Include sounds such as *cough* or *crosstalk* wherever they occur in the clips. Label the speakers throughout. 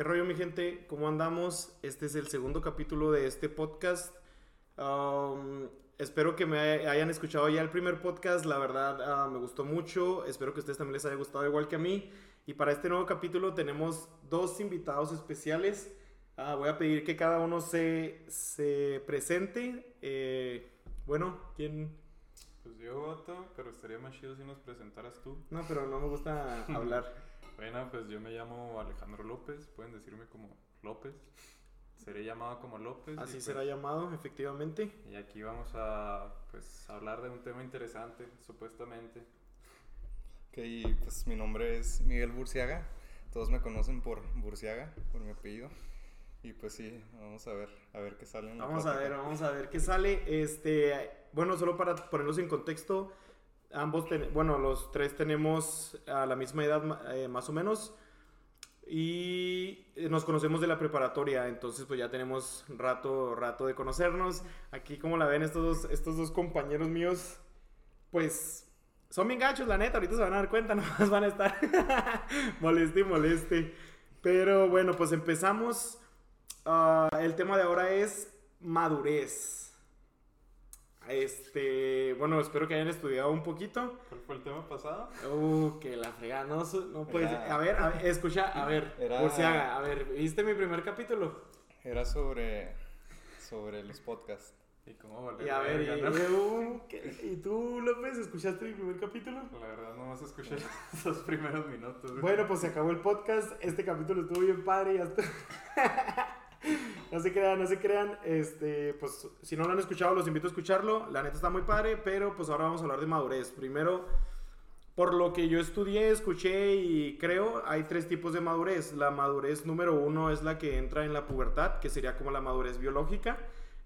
Speaker 1: ¿Qué rollo mi gente? ¿Cómo andamos? Este es el segundo capítulo de este podcast. Um, espero que me hayan escuchado ya el primer podcast, la verdad ah, me gustó mucho, espero que a ustedes también les haya gustado igual que a mí. Y para este nuevo capítulo tenemos dos invitados especiales. Ah, voy a pedir que cada uno se, se presente. Eh, bueno, ¿quién?
Speaker 2: Pues yo voto, pero estaría más chido si nos presentaras tú.
Speaker 1: No, pero no me gusta hablar. *laughs*
Speaker 2: bueno, pues yo me llamo Alejandro López, pueden decirme como López. Seré llamado como López.
Speaker 1: Así
Speaker 2: pues
Speaker 1: será llamado, efectivamente.
Speaker 2: Y aquí vamos a pues, hablar de un tema interesante, supuestamente.
Speaker 3: Ok, pues mi nombre es Miguel Burciaga. Todos me conocen por Burciaga, por mi apellido. Y pues sí, vamos a ver, a ver qué sale.
Speaker 1: vamos a ver, vamos a ver qué sale. Este, bueno, solo para ponerlos en contexto, ambos, bueno, los tres tenemos a la misma edad eh, más o menos y nos conocemos de la preparatoria, entonces pues ya tenemos rato, rato de conocernos. Aquí como la ven estos dos, estos dos compañeros míos, pues son bien gachos, la neta, ahorita se van a dar cuenta, *laughs* nomás van a estar *laughs* moleste y moleste. Pero bueno, pues empezamos. Ah, el tema de ahora es madurez. Este, bueno, espero que hayan estudiado un poquito.
Speaker 2: ¿Cuál fue el tema pasado?
Speaker 1: Uh, que la fregada, no, no puedes. A ver, a ver, escucha, a ver, Era... a ver, ¿viste mi primer capítulo?
Speaker 3: Era sobre, sobre los podcasts.
Speaker 2: ¿Y cómo
Speaker 1: Y a ver, y, y, tú, López, escuchaste mi primer capítulo?
Speaker 2: La verdad, no vas a escuchar *laughs* esos primeros minutos.
Speaker 1: Bueno, pues se acabó el podcast. Este capítulo estuvo bien padre y hasta. *laughs* no se crean, no se crean. Este, pues si no lo han escuchado, los invito a escucharlo. La neta está muy padre, pero pues ahora vamos a hablar de madurez. Primero, por lo que yo estudié, escuché y creo, hay tres tipos de madurez. La madurez número uno es la que entra en la pubertad, que sería como la madurez biológica.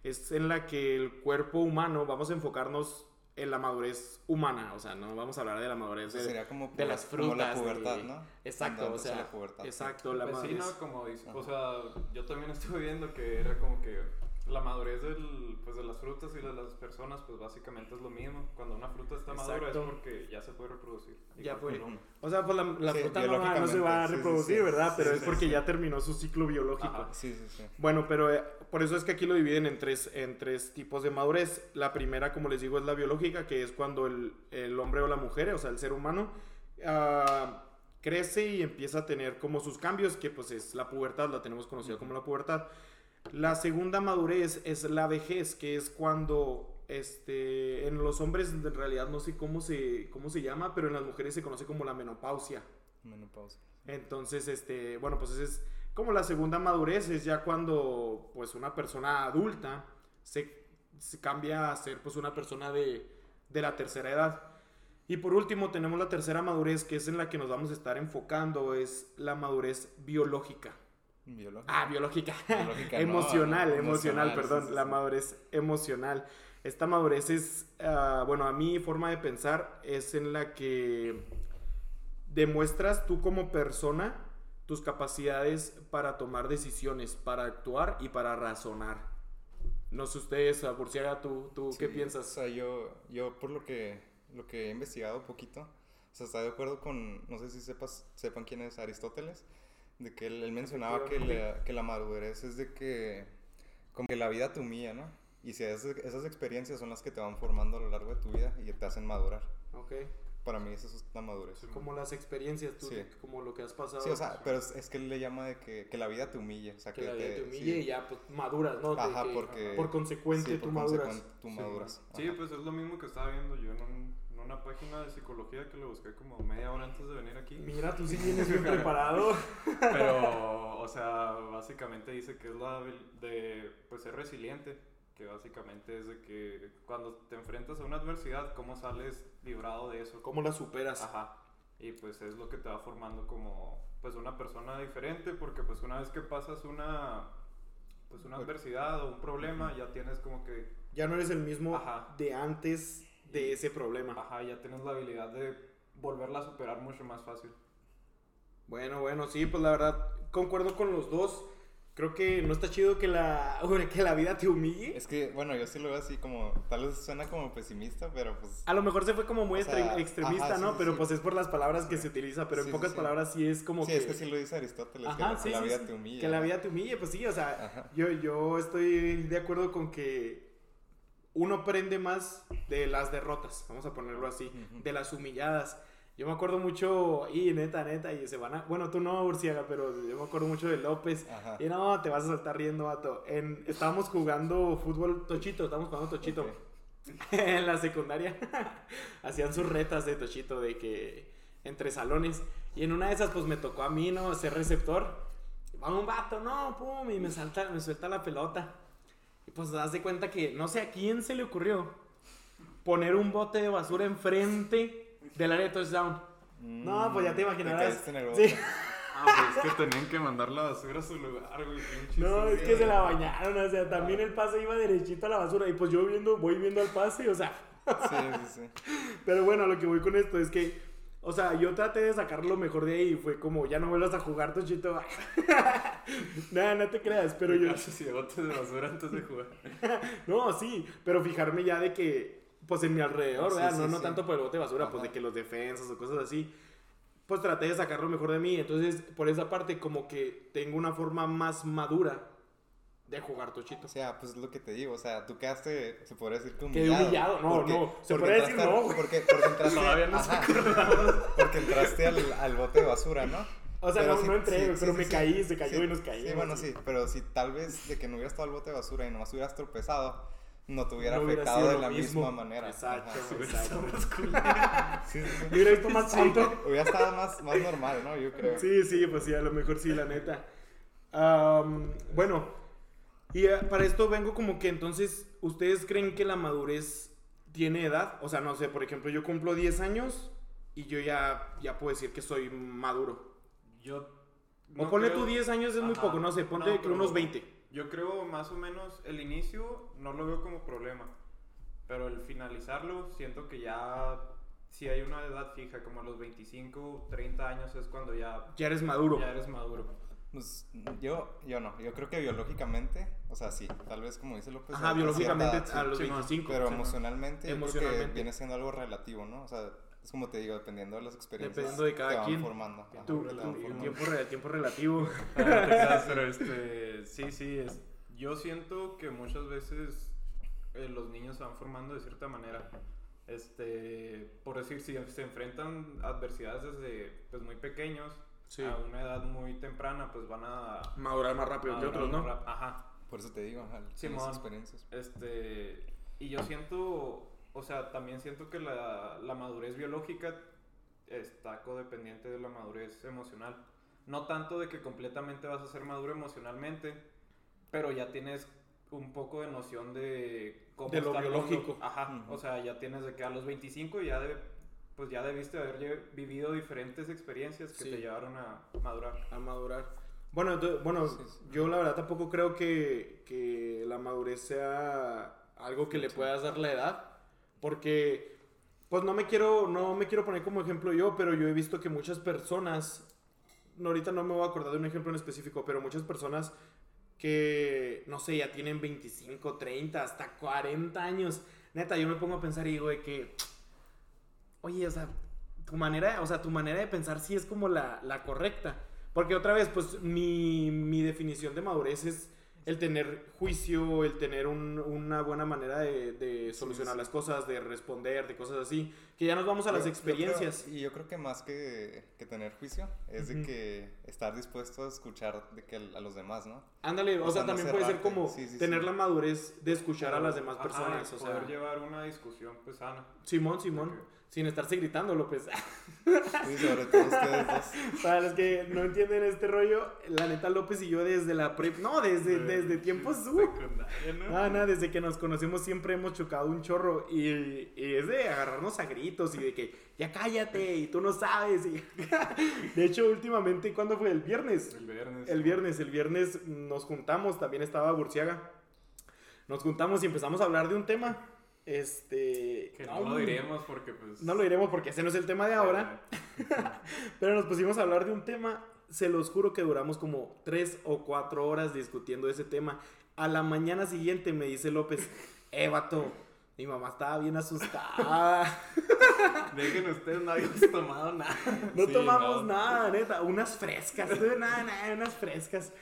Speaker 1: Es en la que el cuerpo humano, vamos a enfocarnos en la madurez humana, o sea, no vamos a hablar de la madurez de,
Speaker 3: sería como
Speaker 1: de las frutas. Como
Speaker 3: la pubertad, ¿no?
Speaker 1: Exacto, o sea, exacto, la
Speaker 2: pues madurez. como dice, o sea, yo también estuve viendo que era como que la madurez del, pues, de las frutas y de las personas, pues básicamente es lo mismo. Cuando una fruta está madura es porque ya se puede reproducir.
Speaker 1: Ya puede. O sea, pues la, fruta no, se va a reproducir, ¿verdad? pero es porque ya terminó su ciclo biológico.
Speaker 3: Sí, sí, sí.
Speaker 1: Bueno, pero eh, por eso es que aquí lo dividen en tres, en tres tipos de madurez. La primera, como les digo, es la biológica, que es cuando el, el hombre o la mujer, o sea, el ser humano, uh, crece y empieza a tener como sus cambios, que pues es la pubertad, la tenemos conocida como la pubertad. La segunda madurez es la vejez, que es cuando este, en los hombres en realidad no sé cómo se, cómo se llama, pero en las mujeres se conoce como la menopausia.
Speaker 3: Menopausia.
Speaker 1: Entonces, este, bueno, pues es como la segunda madurez, es ya cuando pues una persona adulta se, cambia a ser pues una persona de, de la tercera edad. Y por último tenemos la tercera madurez, que es en la que nos vamos a estar enfocando, es la madurez biológica.
Speaker 3: Biológica.
Speaker 1: Ah, biológica. *laughs* emocional, emocional, perdón. la madurez emocional. Esta madurez es, ah, bueno, a mi forma de pensar es en la que demuestras tú como persona tus capacidades para tomar decisiones, para actuar y para razonar. No sé ustedes, por si haga tú, tú ¿qué piensas?
Speaker 3: O sea, yo, yo por lo que, lo que he investigado un poquito, o sea, está de acuerdo con, no sé si sepas, sepan quién es Aristóteles, de que él, mencionaba que la, que la, madurez es de que como que la vida te humilla, ¿no? Y si esas, esas, experiencias son las que te van formando a lo largo de tu vida y te hacen madurar.
Speaker 1: Ok.
Speaker 3: Para mí eso es la madurez.
Speaker 1: Como las experiencias, tú, como lo que has pasado.
Speaker 3: Sí, o sea, pero es, que él le llama de que, que, la vida te humille. O sea,
Speaker 1: que, la vida te, humille y ya pues, maduras, ¿no?
Speaker 3: Ajá, porque...
Speaker 1: Por consecuente tú maduras.
Speaker 3: Tú maduras.
Speaker 2: Sí, pues es lo mismo que estaba viendo yo en un una página de psicología que le busqué como media hora antes de venir aquí.
Speaker 1: Mira, tú sí vienes bien *laughs* preparado.
Speaker 2: Pero, o sea, básicamente dice que es la de, pues, ser resiliente. Que básicamente es de que cuando te enfrentas a una adversidad, ¿cómo sales librado de eso?
Speaker 1: ¿Cómo la superas?
Speaker 2: Ajá. Y pues es lo que te va formando como, pues, una persona diferente, porque pues una vez que pasas una, pues, una adversidad o un problema, ya tienes como que...
Speaker 1: Ya no eres el mismo de antes de ese problema.
Speaker 2: Ajá, ya tienes la habilidad de volverla a superar mucho más fácil.
Speaker 1: Bueno, bueno, sí, pues la verdad concuerdo con los dos. creo que no está chido que la, *laughs* que la vida te humille.
Speaker 3: Es que, bueno, yo sí lo veo así como, tal vez suena como pesimista, pero pues...
Speaker 1: A lo mejor se fue como muy extremista, ¿no? pero pues es por las palabras que se utiliza, pero en pocas palabras sí es como
Speaker 3: sí, que... Sí, es que sí lo dice Aristóteles, que, la vida te humille.
Speaker 1: Que la vida te humille, pues sí, o sea, yo, yo estoy de acuerdo con que uno aprende más de las derrotas, vamos a ponerlo así, de las humilladas. Yo me acuerdo mucho, y neta, neta, y se van a. Bueno, tú no, Urciaga, pero yo me acuerdo mucho de López. Y no, te vas a saltar riendo, vato. En, estábamos jugando fútbol tochito, estábamos jugando tochito. *laughs* en la secundaria. *laughs* Hacían sus retas de tochito, de que. entre salones. Y en una de esas, pues me tocó a mí, ¿no? Ser receptor. Va un vato, no, pum, y me salta, me suelta la pelota. Y pues te das de cuenta que no sé a quién se le ocurrió poner un bote de basura enfrente del área de touchdown. no, pues ya te imaginarás. sí. *laughs*
Speaker 2: Ah, pues es que tenían que mandar la basura a su lugar, güey.
Speaker 1: No, es que se la bañaron, o sea, también el pase iba derechito a la basura. Y pues yo viendo, voy viendo al pase, o sea. Sí, sí, sí. *laughs* Pero bueno, lo que voy con esto es que, o sea, yo traté de sacar lo mejor de ahí y fue como, ya no vuelvas a jugar, Tochito. *laughs* Nada, no te creas, pero yo.
Speaker 2: Si botes de basura antes de jugar. *laughs*
Speaker 1: no, sí, pero fijarme ya de que pues en mi alrededor, ¿verdad? no, no tanto por el bote de basura, pues de que los defensas o cosas así. Pues traté de sacar lo mejor de mí. Entonces, por esa parte, como que tengo una forma más madura de jugar tochito.
Speaker 3: O sea, pues es lo que te digo. O sea, tú quedaste, se podría decir que humillado.
Speaker 1: Que humillado, no, no. Se podría decir no. *laughs*
Speaker 3: Porque, porque entraste. Todavía no Porque entraste al, al, bote de basura, ¿no?
Speaker 1: O sea, no, no entré, pero me caí, se cayó y nos caímos.
Speaker 3: Sí, bueno, sí, pero si tal vez de que no hubieras estado al bote de basura y nomás hubieras tropezado, no te hubiera afectado de la misma manera. Exacto, exacto.
Speaker 1: Hubiera visto más tonto.
Speaker 3: hubiera estado más, más normal, ¿no? Yo creo.
Speaker 1: Sí, sí, pues sí, a lo mejor sí, la neta. bueno, y eh, para esto vengo como que entonces, ¿ustedes creen que la madurez tiene edad? O sea, no sé, por ejemplo, yo cumplo 10 años y yo ya, ya puedo decir que soy maduro.
Speaker 2: Yo...
Speaker 1: o ponle tú 10 años es muy poco, no sé, ponle que unos 20.
Speaker 2: Yo creo más o menos el inicio no lo veo como problema, pero el finalizarlo siento que ya si hay una edad fija como a los 25, 30 años es cuando ya
Speaker 1: ya eres maduro.
Speaker 2: Ya eres maduro.
Speaker 3: Pues yo yo no, yo creo que biológicamente, o sea, sí, tal vez como dice López,
Speaker 1: Ajá, biológicamente a los 25,
Speaker 3: pero emocionalmente, emocionalmente. Creo que viene siendo algo relativo, ¿no? O sea, es como te digo, dependiendo de las experiencias.
Speaker 1: Dependiendo de cada
Speaker 3: te
Speaker 1: van quien.
Speaker 3: formando.
Speaker 1: Tu, el tiempo, tiempo relativo.
Speaker 2: Ah, pero este, sí, sí, es, yo siento que muchas veces eh, los niños se van formando de cierta manera. Este, por decir, si se enfrentan adversidades desde pues, muy pequeños, a una edad muy temprana, pues van a
Speaker 1: madurar más rápido que otros, ¿no?
Speaker 2: Ajá.
Speaker 3: Por eso te digo, ajá, experiencias.
Speaker 2: Este, y yo siento o sea, también siento que la, la madurez biológica está codependiente de la madurez emocional. No tanto de que completamente vas a ser maduro emocionalmente, pero ya tienes un poco de noción de
Speaker 1: cómo de lo biológico.
Speaker 2: Ajá, o sea, ya tienes de que a los 25 ya pues ya debiste haber vivido diferentes experiencias que te llevaron a madurar.
Speaker 1: A madurar. Bueno, bueno, yo la verdad tampoco creo que, que la madurez sea algo que le puedas dar la edad porque, pues no me quiero, no me quiero poner como ejemplo yo, pero yo he visto que muchas personas, ahorita no me voy a acordar de un ejemplo en específico, pero muchas personas que, no sé, ya tienen 25, 30, hasta 40 años. Neta, yo me pongo a pensar y digo de que, oye, o sea, tu manera, o sea, tu manera de pensar sí es como la, la correcta. Porque otra vez, pues mi, mi definición de madurez es el tener juicio, el tener una buena manera de, solucionar las cosas, de responder, de cosas así, que ya nos vamos a las experiencias.
Speaker 3: y yo creo que más que, tener juicio, es de que estar dispuesto a escuchar de que a los demás, ¿no?
Speaker 1: Ándale, o, sea, también puede ser como tener la madurez de escuchar a las demás personas. o
Speaker 2: poder llevar una discusión pues sana.
Speaker 1: Simón, Simón sin estarse gritando, López.
Speaker 3: Sí, *laughs* sobre todo ustedes dos.
Speaker 1: Para los que no entienden este rollo, la neta López y yo desde la prep, no, desde, desde tiempos uh, ¿no? nada, desde que nos conocemos siempre hemos chocado un chorro y, y, es de agarrarnos a gritos y de que ya cállate y tú no sabes. Y... *laughs* de hecho, últimamente, ¿cuándo fue? El viernes.
Speaker 2: El viernes.
Speaker 1: El viernes, el viernes nos juntamos, también estaba Burciaga. Nos juntamos y empezamos a hablar de un tema este.
Speaker 2: Que no, lo diremos porque, pues.
Speaker 1: No lo diremos porque ese no es el tema de ahora. *laughs* Pero nos pusimos a hablar de un tema se los juro que duramos como tres o cuatro horas discutiendo ese tema. A la mañana siguiente me dice López, eh, vato, mi mamá estaba bien asustada. *laughs*
Speaker 2: Dejen ustedes, no habíamos *laughs* tomado nada.
Speaker 1: No
Speaker 2: Sí,
Speaker 1: tomamos
Speaker 2: no.
Speaker 1: nada, neta. Unas frescas. nada, nada, unas frescas.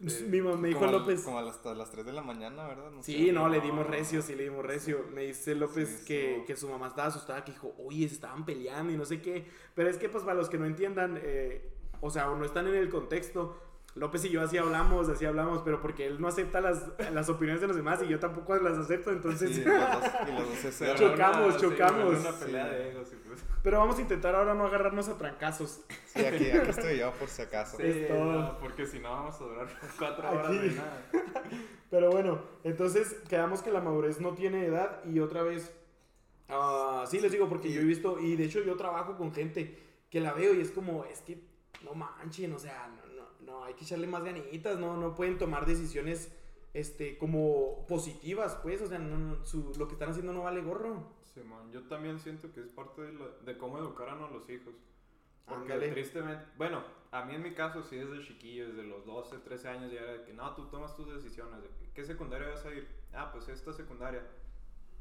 Speaker 1: Mi mamá me dijo López.
Speaker 3: Como hasta las 3 de la mañana, ¿verdad? No
Speaker 1: Sí,
Speaker 3: sé.
Speaker 1: no, le dimos recio, sí le dimos recio. Me dice López
Speaker 3: Sí,
Speaker 1: que,
Speaker 3: sí.
Speaker 1: que su mamá estaba asustada, que dijo, oye, se estaban peleando y no sé qué. Pero es que, pues, para los que no entiendan, eh, o sea, o no están en el contexto, López y yo así hablamos, así hablamos, pero porque él no acepta las, las opiniones de los demás y yo tampoco las acepto, entonces...
Speaker 3: Sí, y los dos, y los dos se *laughs*
Speaker 2: Pero
Speaker 3: cerran.
Speaker 1: Chocamos,
Speaker 2: sí,
Speaker 1: chocamos.
Speaker 2: Una pelea
Speaker 3: Sí.
Speaker 2: de egos pues.
Speaker 1: pero vamos a intentar ahora no agarrarnos a trancazos.
Speaker 3: Sí, aquí, aquí estoy yo por si acaso. *laughs*
Speaker 1: Sí. Es todo.
Speaker 2: no, porque si no vamos a durar *laughs* cuatro horas
Speaker 1: Aquí.
Speaker 2: de nada.
Speaker 1: Pero bueno, entonces quedamos que la madurez no tiene edad y otra vez, ah, sí les digo porque yo he visto, y de hecho yo trabajo con gente que la veo y es como, es que no manchen, o sea, no, no, hay que echarle más ganitas, no, no pueden tomar decisiones este, como positivas, pues, o sea, no, no, su- lo que están haciendo no vale gorro.
Speaker 2: Simón, yo también siento que es parte de, lo- de cómo educaron a los hijos. Porque
Speaker 1: Ándale.
Speaker 2: tristemente, bueno, a mí en mi caso sí desde chiquillo, desde los 12, 13 años ya era de que no, tú tomas tus decisiones, de que, ¿qué secundaria vas a ir? Ah, pues esta secundaria.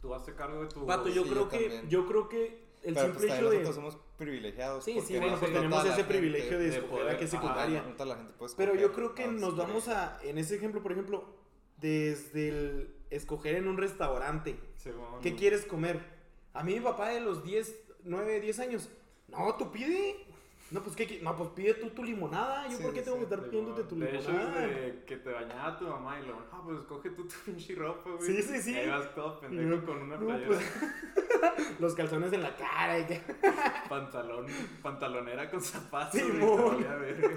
Speaker 2: Tú hazte cargo de tu...
Speaker 1: Pato, yo
Speaker 3: sí,
Speaker 1: creo
Speaker 3: yo
Speaker 1: que,
Speaker 3: también.
Speaker 1: yo creo que el
Speaker 3: Pero pues
Speaker 1: simple
Speaker 3: también
Speaker 1: hecho de...
Speaker 3: nosotros somos privilegiados.
Speaker 1: Sí, sí, bueno,
Speaker 3: no
Speaker 1: pues tenemos ese privilegio de
Speaker 2: de
Speaker 1: escoger a qué
Speaker 2: ajá,
Speaker 1: secundaria.
Speaker 3: No toda la gente puede
Speaker 1: Pero yo creo que nos vamos a, en ese ejemplo, por ejemplo, desde el escoger en un restaurante,
Speaker 2: Simón.
Speaker 1: ¿qué quieres comer? A mí mi papá de los 10, 9, 10 años, no, tú pide. No, pues, ¿qué, no, pues pide tú tu limonada. ¿Yo
Speaker 3: Sí,
Speaker 1: por qué tengo
Speaker 3: sí,
Speaker 1: que estar pidiéndote tu
Speaker 2: De hecho,
Speaker 1: limonada?
Speaker 2: que te bañaba tu mamá y luego, no, pues coge tú tu *laughs* pinche ropa, güey.
Speaker 1: Sí, sí, sí.
Speaker 2: Y ahí vas todo pendejo
Speaker 1: No,
Speaker 2: con una
Speaker 1: no,
Speaker 2: playera,
Speaker 1: pues, *laughs* Los calzones en la cara y que... *laughs*
Speaker 2: pantalón, pantalonera con zapatos.
Speaker 1: Sí,
Speaker 2: güey, valía verga.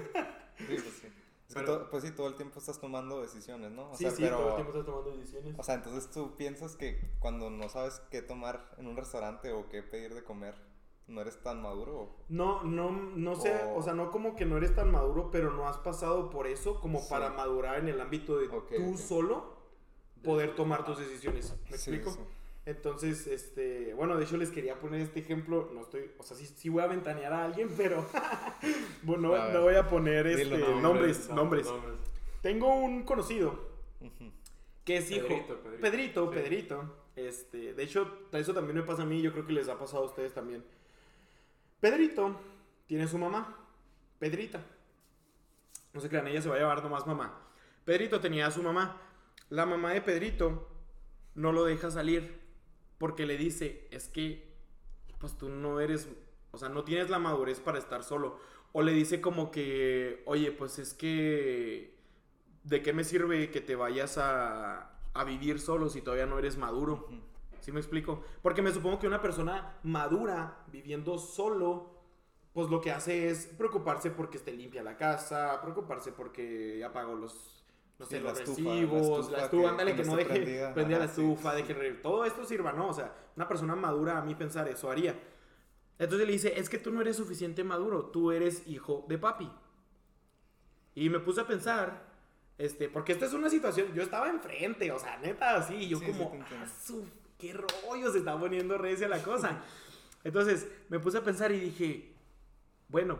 Speaker 3: Sí, pues sí.
Speaker 2: Pero-
Speaker 3: todo- pues sí, todo el tiempo estás tomando decisiones, ¿no? O
Speaker 1: Sí,
Speaker 3: sea,
Speaker 1: sí,
Speaker 3: pero...
Speaker 1: todo el tiempo estás tomando decisiones.
Speaker 3: O sea, entonces tú piensas que cuando no sabes qué tomar en un restaurante o qué pedir de comer, no eres tan maduro.
Speaker 1: No, no, no sé,
Speaker 3: O-
Speaker 1: o sea, no como que no eres tan maduro, pero no has pasado por eso como
Speaker 3: Sí.
Speaker 1: para madurar en el ámbito de tú solo poder tomar tus decisiones. ¿Me
Speaker 3: Sí,
Speaker 1: explico?
Speaker 3: sí.
Speaker 1: Entonces, este, bueno, de hecho les quería poner este ejemplo, no estoy, o sea, sí, sí voy a ventanear a alguien, pero *laughs* bueno,
Speaker 3: A
Speaker 1: no voy a poner este,
Speaker 3: no,
Speaker 1: nombres,
Speaker 2: no,
Speaker 1: nombres.
Speaker 2: nombres.
Speaker 1: Tengo un conocido que es hijo.
Speaker 2: Pedrito, Pedrito.
Speaker 1: Pedrito. Pedrito. Este, de hecho, eso también me pasa a mí, yo creo que les ha pasado a ustedes también. Pedrito tiene su mamá, Pedrita. No se crean, ella se va a llamar nomás mamá. Pedrito tenía a su mamá. La mamá de Pedrito no lo deja salir porque le dice, es que, pues tú no eres, o sea, no tienes la madurez para estar solo. O le dice como que, oye, pues es que, ¿de qué me sirve que te vayas a, a vivir solo si todavía no eres maduro? ¿Sí me explico? Porque me supongo que una persona madura, viviendo solo, pues lo que hace es preocuparse porque esté limpia la casa, preocuparse porque ya pagó los, no sé,
Speaker 3: Sí,
Speaker 1: los
Speaker 3: la
Speaker 1: recibos,
Speaker 3: estufa
Speaker 1: la estufa,
Speaker 3: que-
Speaker 1: ándale,
Speaker 3: que
Speaker 1: que,
Speaker 3: no
Speaker 1: deje
Speaker 3: prendida. *laughs*
Speaker 1: prendida la
Speaker 3: Ajá,
Speaker 1: estufa,
Speaker 3: sí,
Speaker 1: de que todo esto sirva, ¿no? O sea, una persona madura a mí pensar eso haría. Entonces le dice, es que tú no eres suficiente maduro, tú eres hijo de papi. Y me puse a pensar, este, porque esta es una situación, yo estaba enfrente, o sea, neta, así, yo como. "Ah, su, qué rollo, se está poniendo recia la cosa. Entonces, me puse a pensar y dije, bueno,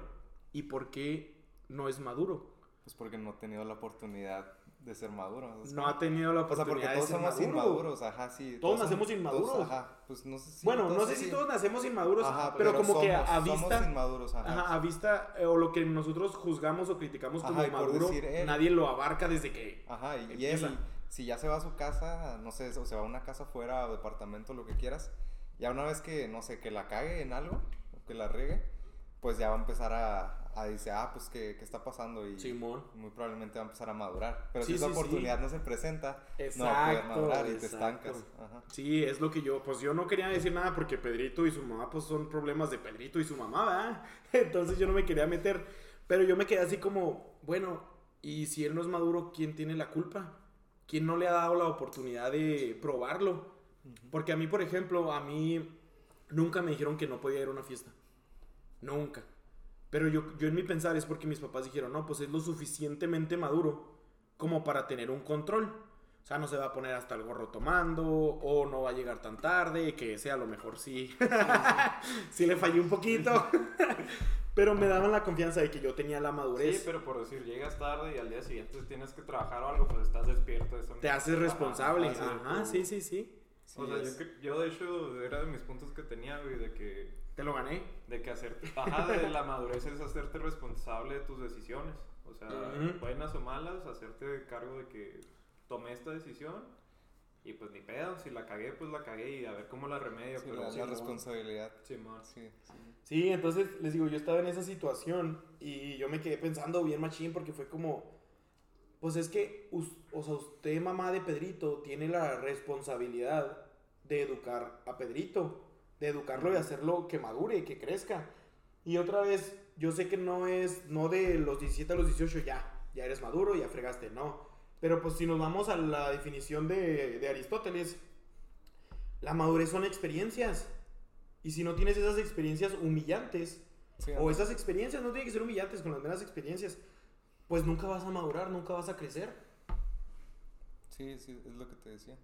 Speaker 1: ¿y por qué no es maduro?
Speaker 3: Pues porque no he tenido la oportunidad de ser maduro.
Speaker 1: No
Speaker 3: como-
Speaker 1: ha tenido la
Speaker 3: O sea, porque
Speaker 1: oportunidad
Speaker 3: todos somos
Speaker 1: maduro.
Speaker 3: inmaduros, ajá, sí.
Speaker 1: Todos
Speaker 3: somos-
Speaker 1: nacemos inmaduros.
Speaker 3: todos, ajá, pues no sé si.
Speaker 1: Bueno, no
Speaker 3: todos
Speaker 1: sé si todos nacemos inmaduros,
Speaker 3: Ajá,
Speaker 1: pero, como que
Speaker 3: somos-
Speaker 1: a
Speaker 3: somos
Speaker 1: vista,
Speaker 3: inmaduros, ajá.
Speaker 1: ajá, a vista, eh, o lo que nosotros juzgamos o criticamos como
Speaker 3: Ajá, y
Speaker 1: maduro,
Speaker 3: decir él.
Speaker 1: nadie lo abarca desde que...
Speaker 3: Ajá, y, y
Speaker 1: Empieza.
Speaker 3: él, si ya se va a su casa, no sé, o se va a una casa fuera o departamento, lo que quieras, ya una vez que, no sé, que la cague en algo, o que la riegue, pues ya va a empezar a, a decir, ah, pues, ¿qué, qué está pasando? Y
Speaker 1: Simón.
Speaker 3: muy probablemente va a empezar a madurar. Pero
Speaker 1: Sí,
Speaker 3: si esa
Speaker 1: sí, sí.
Speaker 3: oportunidad no se presenta, no va a poder
Speaker 1: Exacto,
Speaker 3: madurar y te
Speaker 1: exacto.
Speaker 3: estancas. Ajá.
Speaker 1: Sí, es lo que yo, pues yo no quería decir nada porque Pedrito y su mamá pues son problemas de Pedrito y su mamá, ¿verdad? *laughs* Entonces yo no me quería meter, pero yo me quedé así como, bueno, y si él no es maduro, ¿quién tiene la culpa? ¿Quién no le ha dado la oportunidad de probarlo? Porque a mí, por ejemplo, a mí nunca me dijeron que no podía ir a una fiesta. Nunca. Pero yo, yo en mi pensar es porque mis papás dijeron, no, pues es lo suficientemente maduro como para tener un control. O sea, no se va a poner hasta el gorro tomando, o no va a llegar tan tarde, que sea a lo mejor sí. sí *laughs* le fallé un poquito. *laughs* Pero me daban la confianza de que yo tenía la madurez.
Speaker 2: Sí, pero por decir, llegas tarde y al día siguiente tienes que trabajar o algo, pues estás despierto. Eso
Speaker 1: Te haces responsable. Ajá,
Speaker 2: tu-
Speaker 1: sí, sí, sí.
Speaker 3: Sí,
Speaker 2: o sea, yo, yo de hecho era de mis puntos que tenía, güey, de que,
Speaker 1: Te lo gané.
Speaker 2: de que hacerte, ajá, de la madurez es hacerte responsable de tus decisiones. O sea,
Speaker 1: Ujú.
Speaker 2: buenas o malas, hacerte cargo de que tomé esta decisión y pues ni pedo, si la cagué, pues la cagué y a ver cómo la remedio.
Speaker 3: sí,
Speaker 2: pero
Speaker 3: la,
Speaker 2: sí,
Speaker 3: la responsabilidad.
Speaker 2: Simón.
Speaker 3: Sí, sí.
Speaker 1: Sí, entonces les digo, yo estaba en esa situación y yo me quedé pensando bien machín porque fue como, pues es que, o sea, usted mamá de Pedrito tiene la responsabilidad de educar a Pedrito, de educarlo y hacerlo que madure, que crezca. Y otra vez, yo sé que no es, no de los 17 a los 18 ya, ya eres maduro, ya fregaste, no. Pero pues si nos vamos a la definición de, de Aristóteles, la madurez son experiencias. Y si no tienes esas experiencias humillantes,
Speaker 3: Sí,
Speaker 1: o esas experiencias, no tienen que ser humillantes con las meras experiencias, pues nunca vas a madurar, nunca vas a crecer.
Speaker 3: Sí, sí, es lo que te decía.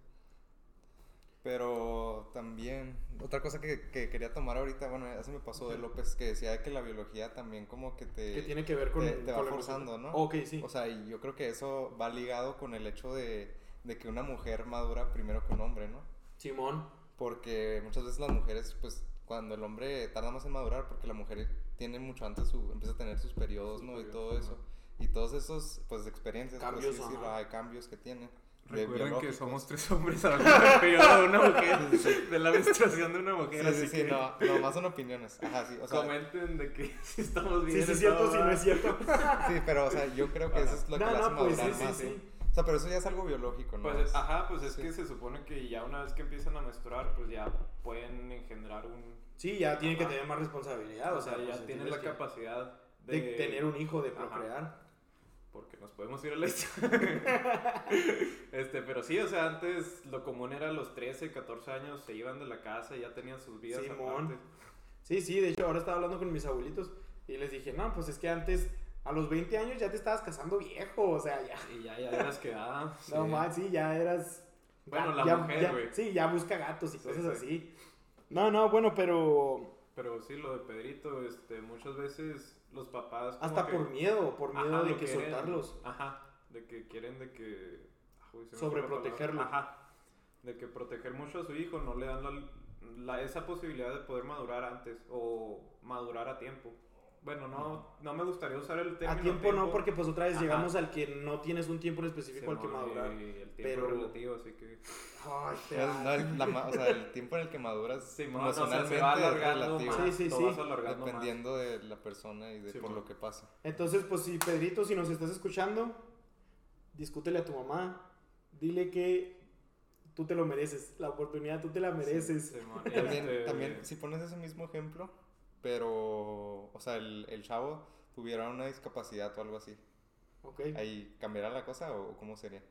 Speaker 3: Pero también, otra cosa que, que quería tomar ahorita, bueno, ya se me pasó de López, que decía que la biología también como que te...
Speaker 1: que tiene que ver con...
Speaker 3: te, te va
Speaker 1: con
Speaker 3: forzando. ¿no?
Speaker 1: Ok, sí.
Speaker 3: O sea, y yo creo que eso va ligado con el hecho de, de que una mujer madura primero que un hombre, ¿no?
Speaker 1: Simón.
Speaker 3: Porque muchas veces las mujeres, pues, cuando el hombre tarda más en madurar, porque la mujer tiene mucho antes su, empieza a tener sus periodos,
Speaker 2: Sus
Speaker 3: ¿no? Y todo
Speaker 2: ajá.
Speaker 3: eso. Y todos esos, pues, experiencias,
Speaker 1: Cambios,
Speaker 3: decirlo,
Speaker 1: ajá.
Speaker 3: hay cambios que tiene. De
Speaker 2: Recuerden que somos tres hombres hablando del periodo de una mujer, de la menstruación de una mujer,
Speaker 3: Sí,
Speaker 2: así
Speaker 3: sí, sí,
Speaker 2: que
Speaker 3: no, no, más son opiniones. Ajá, sí, o sea,
Speaker 2: comenten de que *laughs* si estamos bien.
Speaker 1: Sí, sí, es cierto, si no es cierto. *laughs*
Speaker 3: sí, pero, o sea, yo creo que eso es lo que
Speaker 1: No,
Speaker 3: hace
Speaker 1: no, pues
Speaker 3: madurar
Speaker 1: sí, sí,
Speaker 3: más.
Speaker 1: sí.
Speaker 3: O sea, pero eso ya es algo biológico, ¿no?
Speaker 2: Pues,
Speaker 3: Es-
Speaker 2: ajá, pues es
Speaker 3: sí.
Speaker 2: que se supone que ya una vez que empiezan a menstruar, pues ya pueden engendrar un...
Speaker 1: Sí, ya tienen que tener más responsabilidad.
Speaker 2: o sea, ya
Speaker 1: pues,
Speaker 2: tienen la
Speaker 1: que-
Speaker 2: capacidad de...
Speaker 1: de tener un hijo, de
Speaker 2: Ajá.
Speaker 1: procrear.
Speaker 2: Porque nos podemos ir a la *laughs* historia. este, pero sí, o sea, antes lo común era los 13, 14 años, se iban de la casa y ya tenían sus vidas
Speaker 1: Simón.
Speaker 2: aparte.
Speaker 1: Sí, sí, de hecho ahora estaba hablando con mis abuelitos y les dije, no, pues es que antes, a los 20 años ya te estabas casando viejo, o sea, ya.
Speaker 2: Y ya, ya eras quedada. *laughs*
Speaker 1: No más, sí, ya eras.
Speaker 2: Bueno,
Speaker 1: ya-
Speaker 2: la
Speaker 1: ya-
Speaker 2: mujer, güey.
Speaker 1: Sí, ya busca gatos y
Speaker 2: Sí,
Speaker 1: cosas
Speaker 2: sí.
Speaker 1: así. No, no, bueno, pero.
Speaker 2: Pero sí, lo de Pedrito, este, muchas veces los papás...
Speaker 1: Hasta
Speaker 2: que-
Speaker 1: por miedo, por miedo
Speaker 2: Ajá,
Speaker 1: de que
Speaker 2: quieren-
Speaker 1: soltarlos.
Speaker 2: Ajá, de que quieren de que... ah, uy,
Speaker 1: Sobreprotegerlo.
Speaker 2: Ajá, de que proteger mucho a su hijo no le dan la, la- esa posibilidad de poder madurar antes o madurar a tiempo. Bueno, no, no me gustaría usar el término
Speaker 1: A tiempo, no, porque pues otra vez
Speaker 2: Ajá.
Speaker 1: llegamos al que no tienes un tiempo en específico al que madurar.
Speaker 2: y el tiempo
Speaker 1: pero-
Speaker 2: relativo, así que...
Speaker 1: Ay,
Speaker 3: No, el- la o sea, el tiempo en el que maduras
Speaker 2: Simón, o sea,
Speaker 3: emocionalmente
Speaker 2: se va
Speaker 3: es
Speaker 2: alargando
Speaker 3: relativo,
Speaker 2: más,
Speaker 1: Sí, sí, sí.
Speaker 2: más.
Speaker 3: dependiendo de la persona y de por lo que pasa.
Speaker 1: Entonces, pues si Pedrito, si nos estás escuchando, discútele a tu mamá, dile que tú te lo mereces, la oportunidad tú te la mereces.
Speaker 3: También,
Speaker 2: este,
Speaker 3: también, si pones ese mismo ejemplo, pero, o sea, el, el chavo tuviera una discapacidad o algo así,
Speaker 1: Ok.
Speaker 3: ¿ahí cambiará la cosa o cómo sería?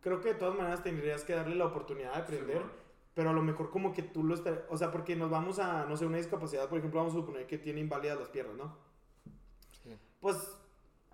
Speaker 1: Creo que de todas maneras tendrías que darle la oportunidad de aprender,
Speaker 2: Simón.
Speaker 1: pero a lo mejor como que tú lo estás, o sea, porque nos vamos a, no sé, una discapacidad, por ejemplo, vamos a suponer que tiene inválidas las piernas, ¿no?
Speaker 3: Sí.
Speaker 1: Pues,